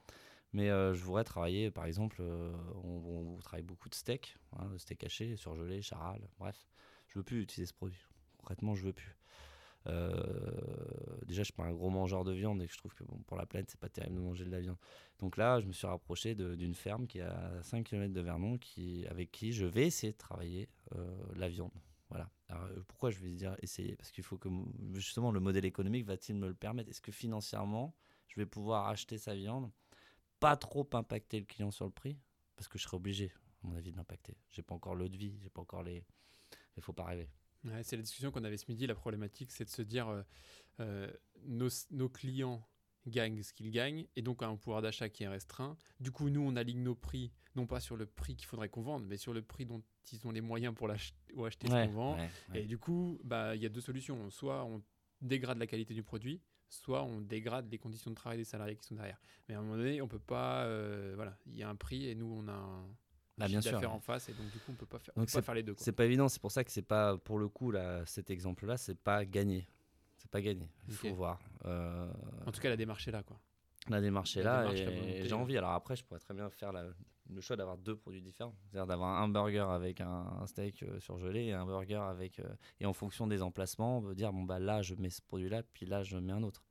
Mais euh, je voudrais travailler, par exemple, euh, on, travaille beaucoup de steak, hein, steak haché, surgelé, charal, bref. Je veux plus utiliser ce produit. Concrètement, je veux plus. Euh, déjà, je suis pas un gros mangeur de viande et je trouve que pour la planète, c'est pas terrible de manger de la viande. Donc là, je me suis rapproché d'une ferme qui est à 5 km de Vernon, avec qui je vais essayer de travailler euh, la viande. Voilà. Euh, pourquoi je vais dire essayer? Parce qu'il faut que justement le modèle économique va-t-il me le permettre? Est-ce que financièrement, je vais pouvoir acheter sa viande, pas trop impacter le client sur le prix? Parce que je serai obligé, à mon avis, de l'impacter. J'ai pas encore l'eau de vie, j'ai pas encore les. Il faut pas rêver. Ouais, c'est la discussion qu'on avait ce midi. La problématique, c'est de se dire euh, euh, nos, nos clients gagnent ce qu'ils gagnent et donc un pouvoir d'achat qui est restreint. Du coup, nous, on aligne nos prix, non pas sur le prix qu'il faudrait qu'on vende, mais sur le prix dont ils ont les moyens pour ou acheter ce qu'on vend. ouais. Et du coup, bah, il y a deux solutions. Soit on dégrade la qualité du produit, soit on dégrade les conditions de travail des salariés qui sont derrière. Mais à un moment donné, on peut pas. euh, voilà, il y a un prix et nous, on a un, Bah, bien sûr, en face et donc du coup on peut pas faire, on Donc peut pas faire les deux. C'est pas évident, c'est pour ça que c'est pas, pour le coup, là, cet exemple-là, c'est pas gagné. C'est pas gagné. Il faut voir. Euh, En tout cas la démarche est là quoi. la démarche est là démarche, et j'ai envie. Alors après, je pourrais très bien faire la- le choix d'avoir deux produits différents. C'est-à-dire d'avoir un burger avec un, un steak euh, surgelé et un burger avec. euh, et en fonction des emplacements, on peut dire bon, bah là, je mets ce produit-là, puis là, je mets un autre.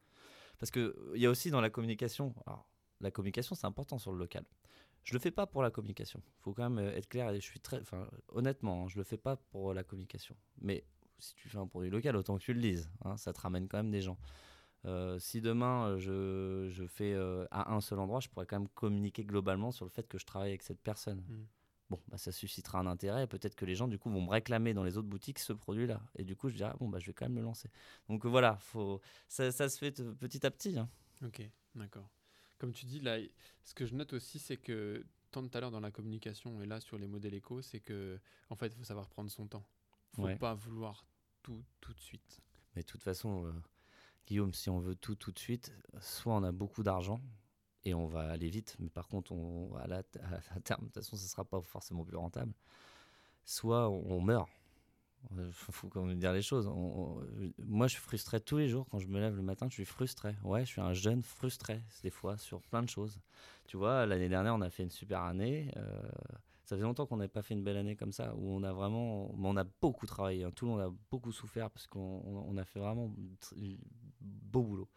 Parce qu'il y a aussi dans la communication. Alors, la communication, c'est important sur le local. Je le fais pas pour la communication. Il faut quand même euh, être clair. Et je suis très, enfin, honnêtement, hein, je le fais pas pour la communication. Mais si tu fais un produit local, autant que tu le dises. hein, ça te ramène quand même des gens. Euh, si demain euh, je, je fais euh, à un seul endroit, je pourrais quand même communiquer globalement sur le fait que je travaille avec cette personne. Mm. Bon, bah, ça suscitera un intérêt. Peut-être que les gens, du coup, vont me réclamer dans les autres boutiques ce produit-là. Et du coup, je dirais, ah, bon, bah, je vais quand même le lancer. Donc voilà, faut... ça, ça se fait petit à petit. hein. Ok, d'accord. Comme tu dis, là, ce que je note aussi, c'est que tant tout à l'heure dans la communication et là sur les modèles éco, c'est que en fait, il faut savoir prendre son temps. Faut Ouais. pas vouloir tout tout de suite. Mais de toute façon, euh, Guillaume, si on veut tout tout de suite, soit on a beaucoup d'argent et on va aller vite, mais par contre, on, à, la, à terme, de toute façon, ce ne sera pas forcément plus rentable. Soit on meurt. Il faut quand même dire les choses. On- on- moi, je suis frustré tous les jours quand je me lève le matin. Je suis frustré. Ouais, je suis un jeune frustré, des fois, sur plein de choses. Tu vois, l'année dernière, on a fait une super année. euh, ça faisait longtemps qu'on n'avait pas fait une belle année comme ça, où on a vraiment, mais on a beaucoup travaillé. hein. Tout le monde a beaucoup souffert parce qu'on on- on a fait vraiment beau boulot.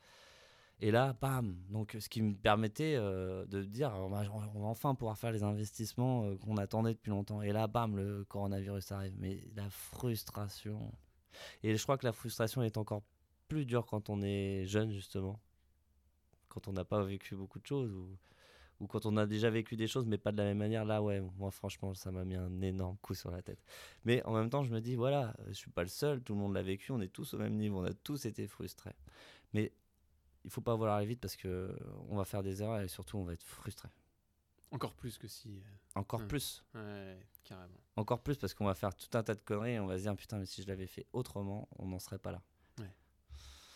Et là, bam Donc, ce qui me permettait euh, de dire, on va, enfin pouvoir faire les investissements euh, qu'on attendait depuis longtemps. Et là, bam, le coronavirus arrive. Mais la frustration. Et je crois que la frustration est encore plus dure quand on est jeune, justement. Quand on n'a pas vécu beaucoup de choses. Ou, ou quand on a déjà vécu des choses, mais pas de la même manière. Là, ouais, moi, franchement, ça m'a mis un énorme coup sur la tête. Mais en même temps, je me dis, voilà, je suis pas le seul, tout le monde l'a vécu, on est tous au même niveau, on a tous été frustrés. Mais il faut pas vouloir aller vite parce que on va faire des erreurs et surtout on va être frustré. Encore plus que si. Encore Hmm. plus, euh, ouais, carrément. encore plus parce qu'on va faire tout un tas de conneries et on va se dire putain mais si je l'avais fait autrement, on n'en serait pas là.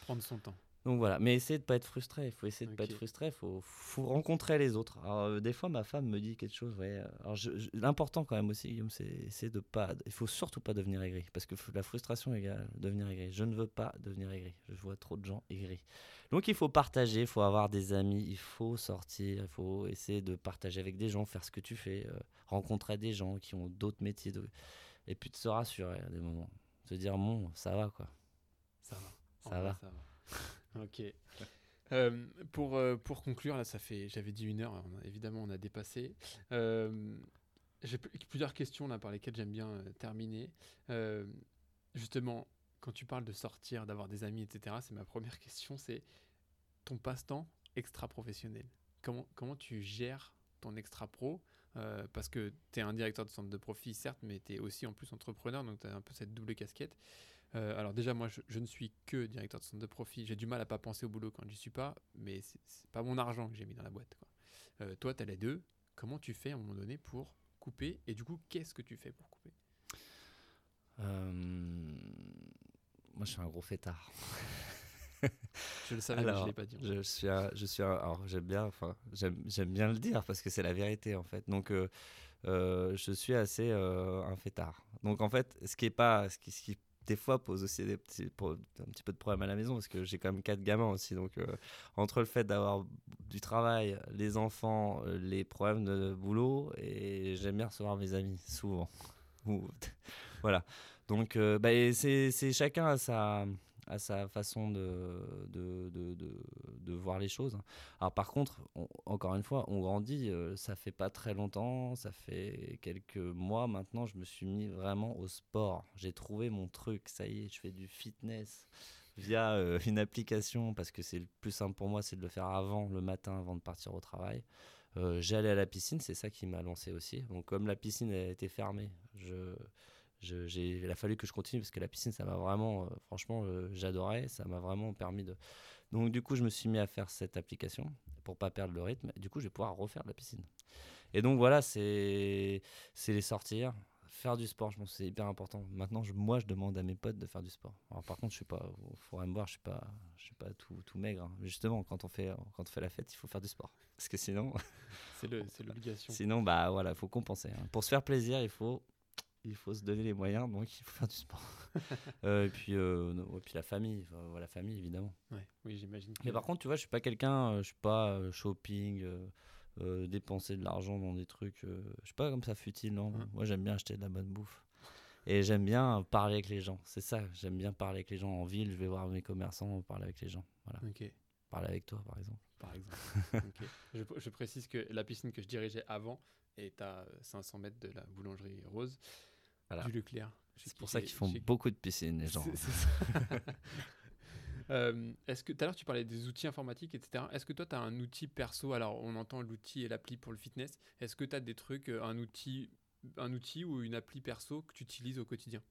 Prendre son temps. Donc voilà, mais essayez de pas être frustré. Il faut essayer de pas Ok. être frustré. Il faut, faut rencontrer les autres. Alors, euh, des fois, ma femme me dit quelque chose. Ouais. euh, Alors, je- je- l'important quand même aussi, Guillaume, c'est de pas. Il faut surtout pas devenir aigri, parce que la frustration égale devenir aigri. Je ne veux pas devenir aigri. Je vois trop de gens aigris. Donc, il faut partager. Il faut avoir des amis. Il faut sortir. Il faut essayer de partager avec des gens, faire ce que tu fais, euh, rencontrer des gens qui ont d'autres métiers, de- et puis de se rassurer à des moments, se dire bon, ça va quoi. Ça va. En Ça vrai, va. ça va. ok. Euh, pour, euh, pour conclure, là, ça fait, j'avais dit une heure, évidemment, on a dépassé. Euh, J'ai pl- plusieurs questions là par lesquelles j'aime bien terminer. Justement, quand tu parles de sortir, d'avoir des amis, etc., c'est ma première question, c'est ton passe-temps extra-professionnel. Comment, comment tu gères ton extra-pro? Parce que tu es un directeur de centre de profit, certes, mais tu es aussi en plus entrepreneur, donc tu as un peu cette double casquette. Euh, alors déjà, moi, je, je ne suis que directeur de centre de profit. J'ai du mal à pas penser au boulot quand j'y suis pas, mais c'est pas mon argent que j'ai mis dans la boîte. quoi. Euh, toi, tu as les deux. Comment tu fais à un moment donné pour couper Et du coup, qu'est-ce que tu fais pour couper? Euh, Moi, je suis un gros fêtard. Je le savais, mais je Alors, l'ai pas dit. en fait. Je suis un, je suis un- alors j'aime bien, enfin j'aime, j'aime bien le dire parce que c'est la vérité en fait. Donc euh, euh, je suis assez euh, un fêtard. Donc en fait, ce qui est pas, ce qui, ce qui des fois pose aussi des petits, pro- un petit peu de problème à la maison parce que j'ai quand même quatre gamins aussi. Donc euh, entre le fait d'avoir du travail, les enfants, euh, les problèmes de boulot et j'aime bien recevoir mes amis souvent. Ou- voilà. Donc euh, bah, c'est chacun à sa à sa façon de, de, de, voir les choses. Alors par contre, on- encore une fois, on grandit, euh, ça fait pas très longtemps, ça fait quelques mois maintenant, je me suis mis vraiment au sport. J'ai trouvé mon truc, ça y est, je fais du fitness via euh, une application parce que c'est le plus simple pour moi, c'est de le faire avant, le matin, avant de partir au travail. Euh, allé à la piscine, c'est ça qui m'a lancé aussi. Donc comme la piscine a été fermée, je, je- j'ai- il a fallu que je continue parce que la piscine, ça m'a vraiment, euh, franchement, euh, j'adorais, ça m'a vraiment permis de. Donc du coup, je me suis mis à faire cette application pour pas perdre le rythme. Du coup, je vais pouvoir refaire de la piscine. Et donc voilà, c'est c'est les sortir, faire du sport, je pense que c'est hyper important. Maintenant, je- moi, je demande à mes potes de faire du sport. Alors, par contre, je suis pas, faudrait me voir, je suis pas, je suis pas tout, tout maigre. hein. Justement, quand on fait, quand on fait la fête, il faut faire du sport. Parce que sinon, C'est le- c'est l'obligation. sinon, bah voilà, faut compenser. hein. Pour se faire plaisir, il faut, il faut se donner les moyens, donc il faut faire du sport. Euh, et puis, euh, et puis la famille, enfin, la famille évidemment. Ouais, oui, j'imagine. Mais par contre, tu vois, je suis pas quelqu'un, euh, je suis pas shopping, euh, dépenser de l'argent dans des trucs. je suis pas comme ça futile, non. Ouais. Moi, j'aime bien acheter de la bonne bouffe. Et j'aime bien parler avec les gens. C'est ça, j'aime bien parler avec les gens en ville. Je vais voir mes commerçants, parler avec les gens. Voilà. Parler avec toi, par exemple. par exemple. Ok. Je, je précise que la piscine que je dirigeais avant est à 500 mètres de la boulangerie Rose Voilà. du Leclerc. C'est pour ça qu'ils font beaucoup de piscines, les gens. Ça. Euh, Est-ce que tout à l'heure tu parlais des outils informatiques, etc. Est-ce que toi tu as un outil perso? Alors on entend l'outil et l'appli pour le fitness. Est-ce que tu as des trucs, euh, un outil, un outil ou une appli perso que tu utilises au quotidien?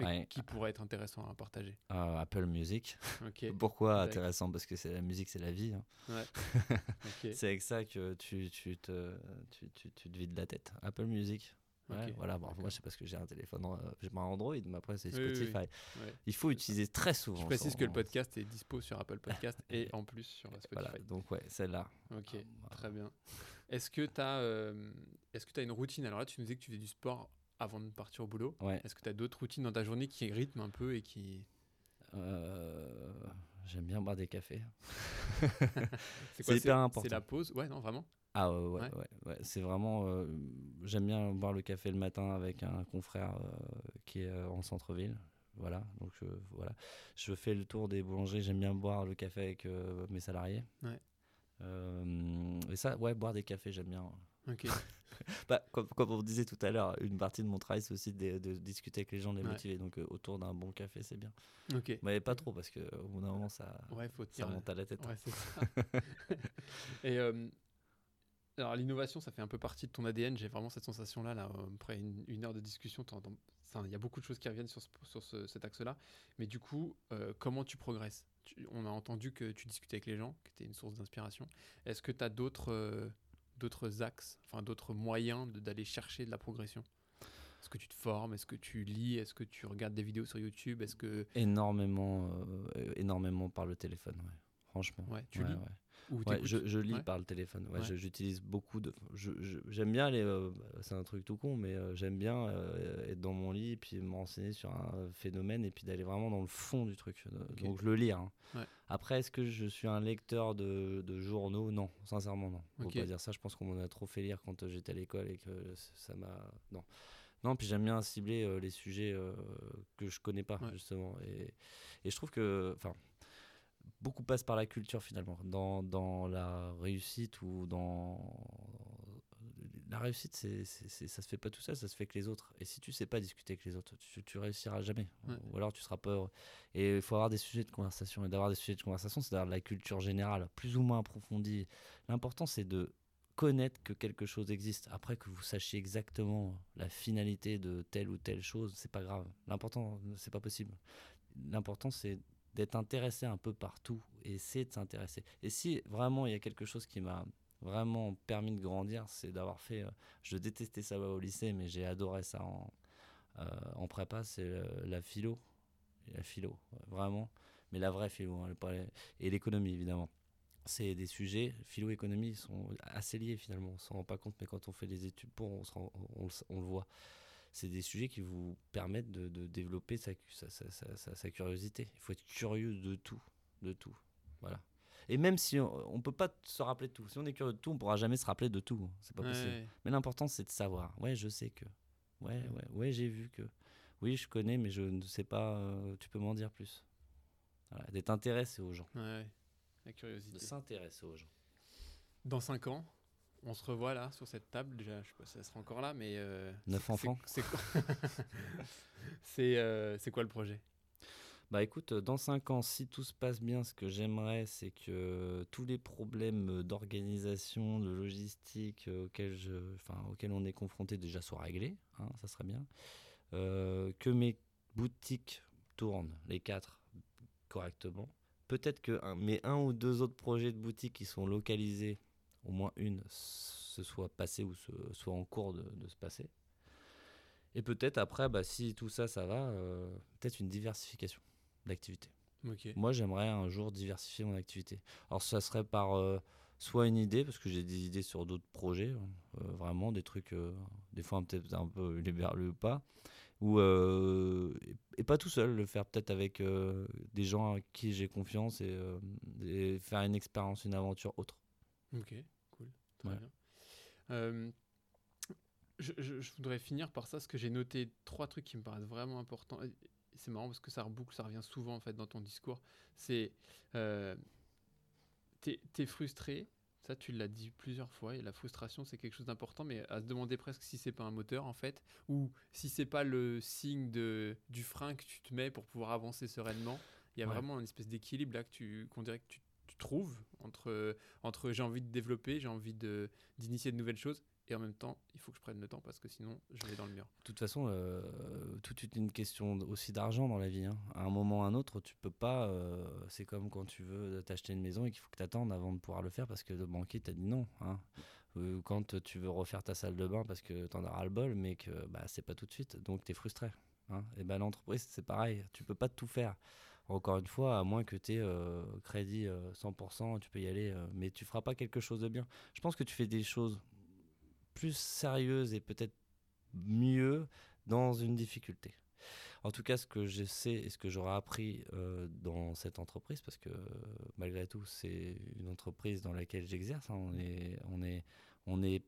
Et Ouais. qui pourrait être intéressant à partager? Euh, Apple Music. Pourquoi intéressant? Parce que la musique, c'est la vie. hein. C'est avec ça que tu, tu, te, tu, tu, tu te vides la tête. Apple Music. Ouais, Ok, voilà, bon, moi c'est parce que j'ai un téléphone, euh, j'ai pas un Android, mais après c'est Oui, oui, oui. Spotify. Il faut utiliser très souvent. Je précise son- que le podcast est dispo sur Apple Podcast et en plus sur Spotify. Voilà, donc ouais, celle-là. Ok, Voilà. très bien. Est-ce que tu as, est-ce que tu as une routine? Alors là, tu nous disais que tu faisais du sport avant de partir au boulot. Ouais. Est-ce que tu as d'autres routines dans ta journée qui rythment un peu et qui. Euh, J'aime bien boire des cafés. C'est hyper important. C'est la pause? Ouais, non, vraiment? Ah ouais, ouais, Ouais. ouais, ouais. C'est vraiment. euh, J'aime bien boire le café le matin avec un confrère euh, qui est euh, en centre-ville. Voilà, donc euh, voilà. Je fais le tour des boulangeries. J'aime bien boire le café avec mes salariés. Ouais. Et ça, ouais, boire des cafés, j'aime bien. Ok. Bah, comme, comme on disait tout à l'heure, une partie de mon travail, c'est aussi de, de discuter avec les gens, de les Ouais. motiver. Donc euh, autour d'un bon café, c'est bien. Mais pas trop, parce qu'au bout d'un moment, ça, Ouais, faut ça monte à la tête. Ouais, ça. et euh, alors, l'innovation, ça fait un peu partie de ton ADN. J'ai vraiment cette sensation-là. Là, euh, après une, une heure de discussion, il y a beaucoup de choses qui reviennent sur, ce- sur ce- cet axe-là. Mais du coup, euh, comment tu progresses? Tu- On a entendu que tu discutais avec les gens, que tu es une source d'inspiration. Est-ce que tu as d'autres d'autres axes, enfin d'autres moyens d'aller chercher de la progression? Est-ce que tu te formes? Est-ce que tu lis? Est-ce que tu regardes des vidéos sur YouTube? Est-ce que Énormément, euh, énormément par le téléphone, ouais. Franchement. ouais, tu Ouais, lis ouais. ou Ouais, je, je lis par le téléphone. J'utilise beaucoup de. J'aime bien les. euh, c'est un truc tout con, mais euh, j'aime bien euh, être dans mon lit et puis me renseigner sur un phénomène et puis d'aller vraiment dans le fond du truc. Donc je le lis. hein. Après, est-ce que je suis un lecteur de, de journaux? Non, sincèrement non. Faut Ok. pas dire ça. Je pense qu'on m'en a trop fait lire quand j'étais à l'école et que ça m'a. Non. Non, puis j'aime bien cibler les sujets que je connais pas justement et, et je trouve que enfin beaucoup passe par la culture finalement. Dans, dans la réussite ou dans la réussite c'est, c'est, ça se fait pas tout seul ça se fait avec les autres. Et si tu sais pas discuter avec les autres tu, tu réussiras jamais. Ouais. ou alors tu seras pas et il faut avoir des sujets de conversation. Et d'avoir des sujets de conversation c'est d'avoir la culture générale plus ou moins approfondie. L'important c'est de connaître que quelque chose existe. Après que vous sachiez exactement la finalité de telle ou telle chose c'est pas grave. L'important c'est pas possible. L'important c'est d'être intéressé un peu partout et essayer de s'intéresser. Et si vraiment il y a quelque chose qui m'a vraiment permis de grandir, c'est d'avoir fait. euh, je détestais ça au lycée, mais j'ai adoré ça en, euh, en prépa, c'est euh, la philo. La philo, vraiment. Mais la vraie philo, hein, et l'économie évidemment. C'est des sujets, philo économie, sont assez liés finalement. On s'en rend pas compte, mais quand on fait des études pour, on, rend- on le voit c'est des sujets qui vous permettent de, de développer sa, sa, sa- sa- sa- sa curiosité. Il faut être curieux de tout, de tout. Voilà. Et même si on, ne peut pas se rappeler de tout, si on est curieux de tout, on pourra jamais se rappeler de tout. C'est pas possible. Ouais. Mais l'important c'est de savoir. Ouais, je sais que. Ouais, ouais, ouais, j'ai vu que. Oui, je connais, mais je ne sais pas. euh, tu peux m'en dire plus. Voilà, d'être intéressé aux gens, Ouais, la de curiosité. s'intéresser aux gens. Dans 5 ans, on se revoit là sur cette table. Déjà, je sais pas si ça sera encore là, mais. euh, Neuf c'est- enfants. C'est c'est quoi, c'est, euh, c'est quoi le projet? Bah écoute, euh, dans 5 ans, si tout se passe bien, ce que j'aimerais, c'est que tous les problèmes d'organisation, de logistique auxquels, je, enfin, auxquels on est confronté déjà soient réglés, hein, ça serait bien. Euh, que mes boutiques tournent, les quatre, correctement. Peut-être que mes un ou deux autres projets de boutiques qui sont localisés, au moins une, se soit passé ou se, soit en cours de, de se passer. Et peut-être après, bah, si tout ça, ça va, euh, peut-être une diversification d'activité. Moi, j'aimerais un jour diversifier mon activité. Alors, ça serait par euh, soit une idée, parce que j'ai des idées sur d'autres projets, hein, euh, vraiment des trucs, des fois peut-être un peu libéraux ou pas, ou et- pas tout seul, le faire peut-être avec des gens à qui j'ai confiance et, et faire une expérience, une aventure autre. Ok. Très Ouais. bien. Euh, je, je- je voudrais finir par ça, parce que j'ai noté trois trucs qui me paraissent vraiment importants. C'est marrant parce que ça reboucle, ça revient souvent en fait dans ton discours. C'est euh, t'es t'es frustré, ça tu l'as dit plusieurs fois, et la frustration c'est quelque chose d'important, mais à se demander presque si c'est pas un moteur en fait, ou si c'est pas le signe de, du frein que tu te mets pour pouvoir avancer sereinement. Il y a Ouais. vraiment une espèce d'équilibre là que tu qu'on dirait que tu, tu trouves entre entre j'ai envie de développer, j'ai envie d'initier de nouvelles choses, et en même temps, il faut que je prenne le temps parce que sinon, je vais dans le mur. De toute façon, euh, tout est une question aussi d'argent dans la vie. hein. À un moment ou à un autre, tu peux pas. euh, c'est comme quand tu veux t'acheter une maison et qu'il faut que tu attendes avant de pouvoir le faire parce que le banquier t'a dit non. hein. Ou quand tu veux refaire ta salle de bain parce que tu en as ras le bol, mais que bah, c'est pas tout de suite, donc tu es frustré. hein. Et ben l'entreprise, c'est pareil. Tu peux pas tout faire. Encore une fois, à moins que tu aies crédit euh, 100%, tu peux y aller, euh, mais tu feras pas quelque chose de bien. Je pense que tu fais des choses plus sérieuses et peut-être mieux dans une difficulté. En tout cas, ce que je sais et ce que j'aurais appris euh, dans cette entreprise, parce que euh, malgré tout, c'est une entreprise dans laquelle j'exerce. hein, on est, on est, on est.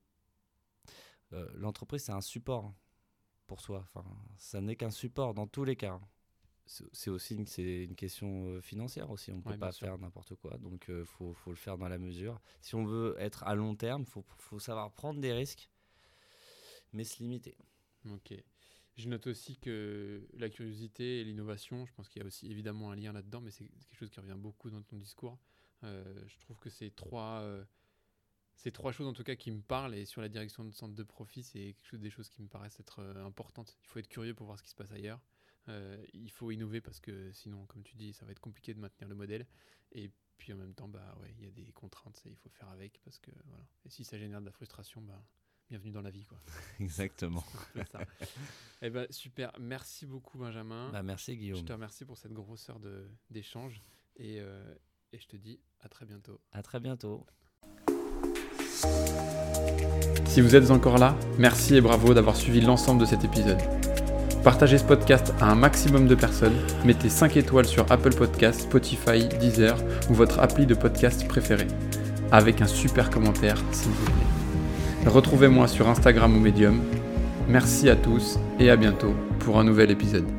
euh, L'entreprise, c'est un support pour soi. Enfin, ça n'est qu'un support dans tous les cas. C'est aussi une, une question euh, financière aussi. On ne peut Ouais, pas sûr. faire n'importe quoi. Donc, il faut, faut le faire dans la mesure. Si on veut être à long terme, il faut, faut savoir prendre des risques, mais se limiter. Ok. Je note aussi que la curiosité et l'innovation, je pense qu'il y a aussi évidemment un lien là-dedans, mais c'est quelque chose qui revient beaucoup dans ton discours. Euh, je trouve que ces trois, euh, ces trois choses en tout cas qui me parlent et sur la direction de centre de profit, c'est quelque chose des choses qui me paraissent être euh, importantes. Il faut être curieux pour voir ce qui se passe ailleurs. Euh, il faut innover parce que sinon, comme tu dis, ça va être compliqué de maintenir le modèle. Et puis en même temps, bah ouais, il y a des contraintes, ça, il faut faire avec parce que voilà. Et si ça génère de la frustration, bah bienvenue dans la vie quoi. Exactement. Ça. Eh ben super, merci beaucoup Benjamin. Bah, merci je Guillaume. te remercie pour cette grosseur de d'échange et, euh, et je te dis à très bientôt. À très bientôt. Si vous êtes encore là, merci et bravo d'avoir suivi l'ensemble de cet épisode. Partagez ce podcast à un maximum de personnes, mettez 5 étoiles sur Apple Podcasts, Spotify, Deezer ou votre appli de podcast préféré, avec un super commentaire s'il vous plaît. Retrouvez-moi sur Instagram ou Medium. Merci à tous et à bientôt pour un nouvel épisode.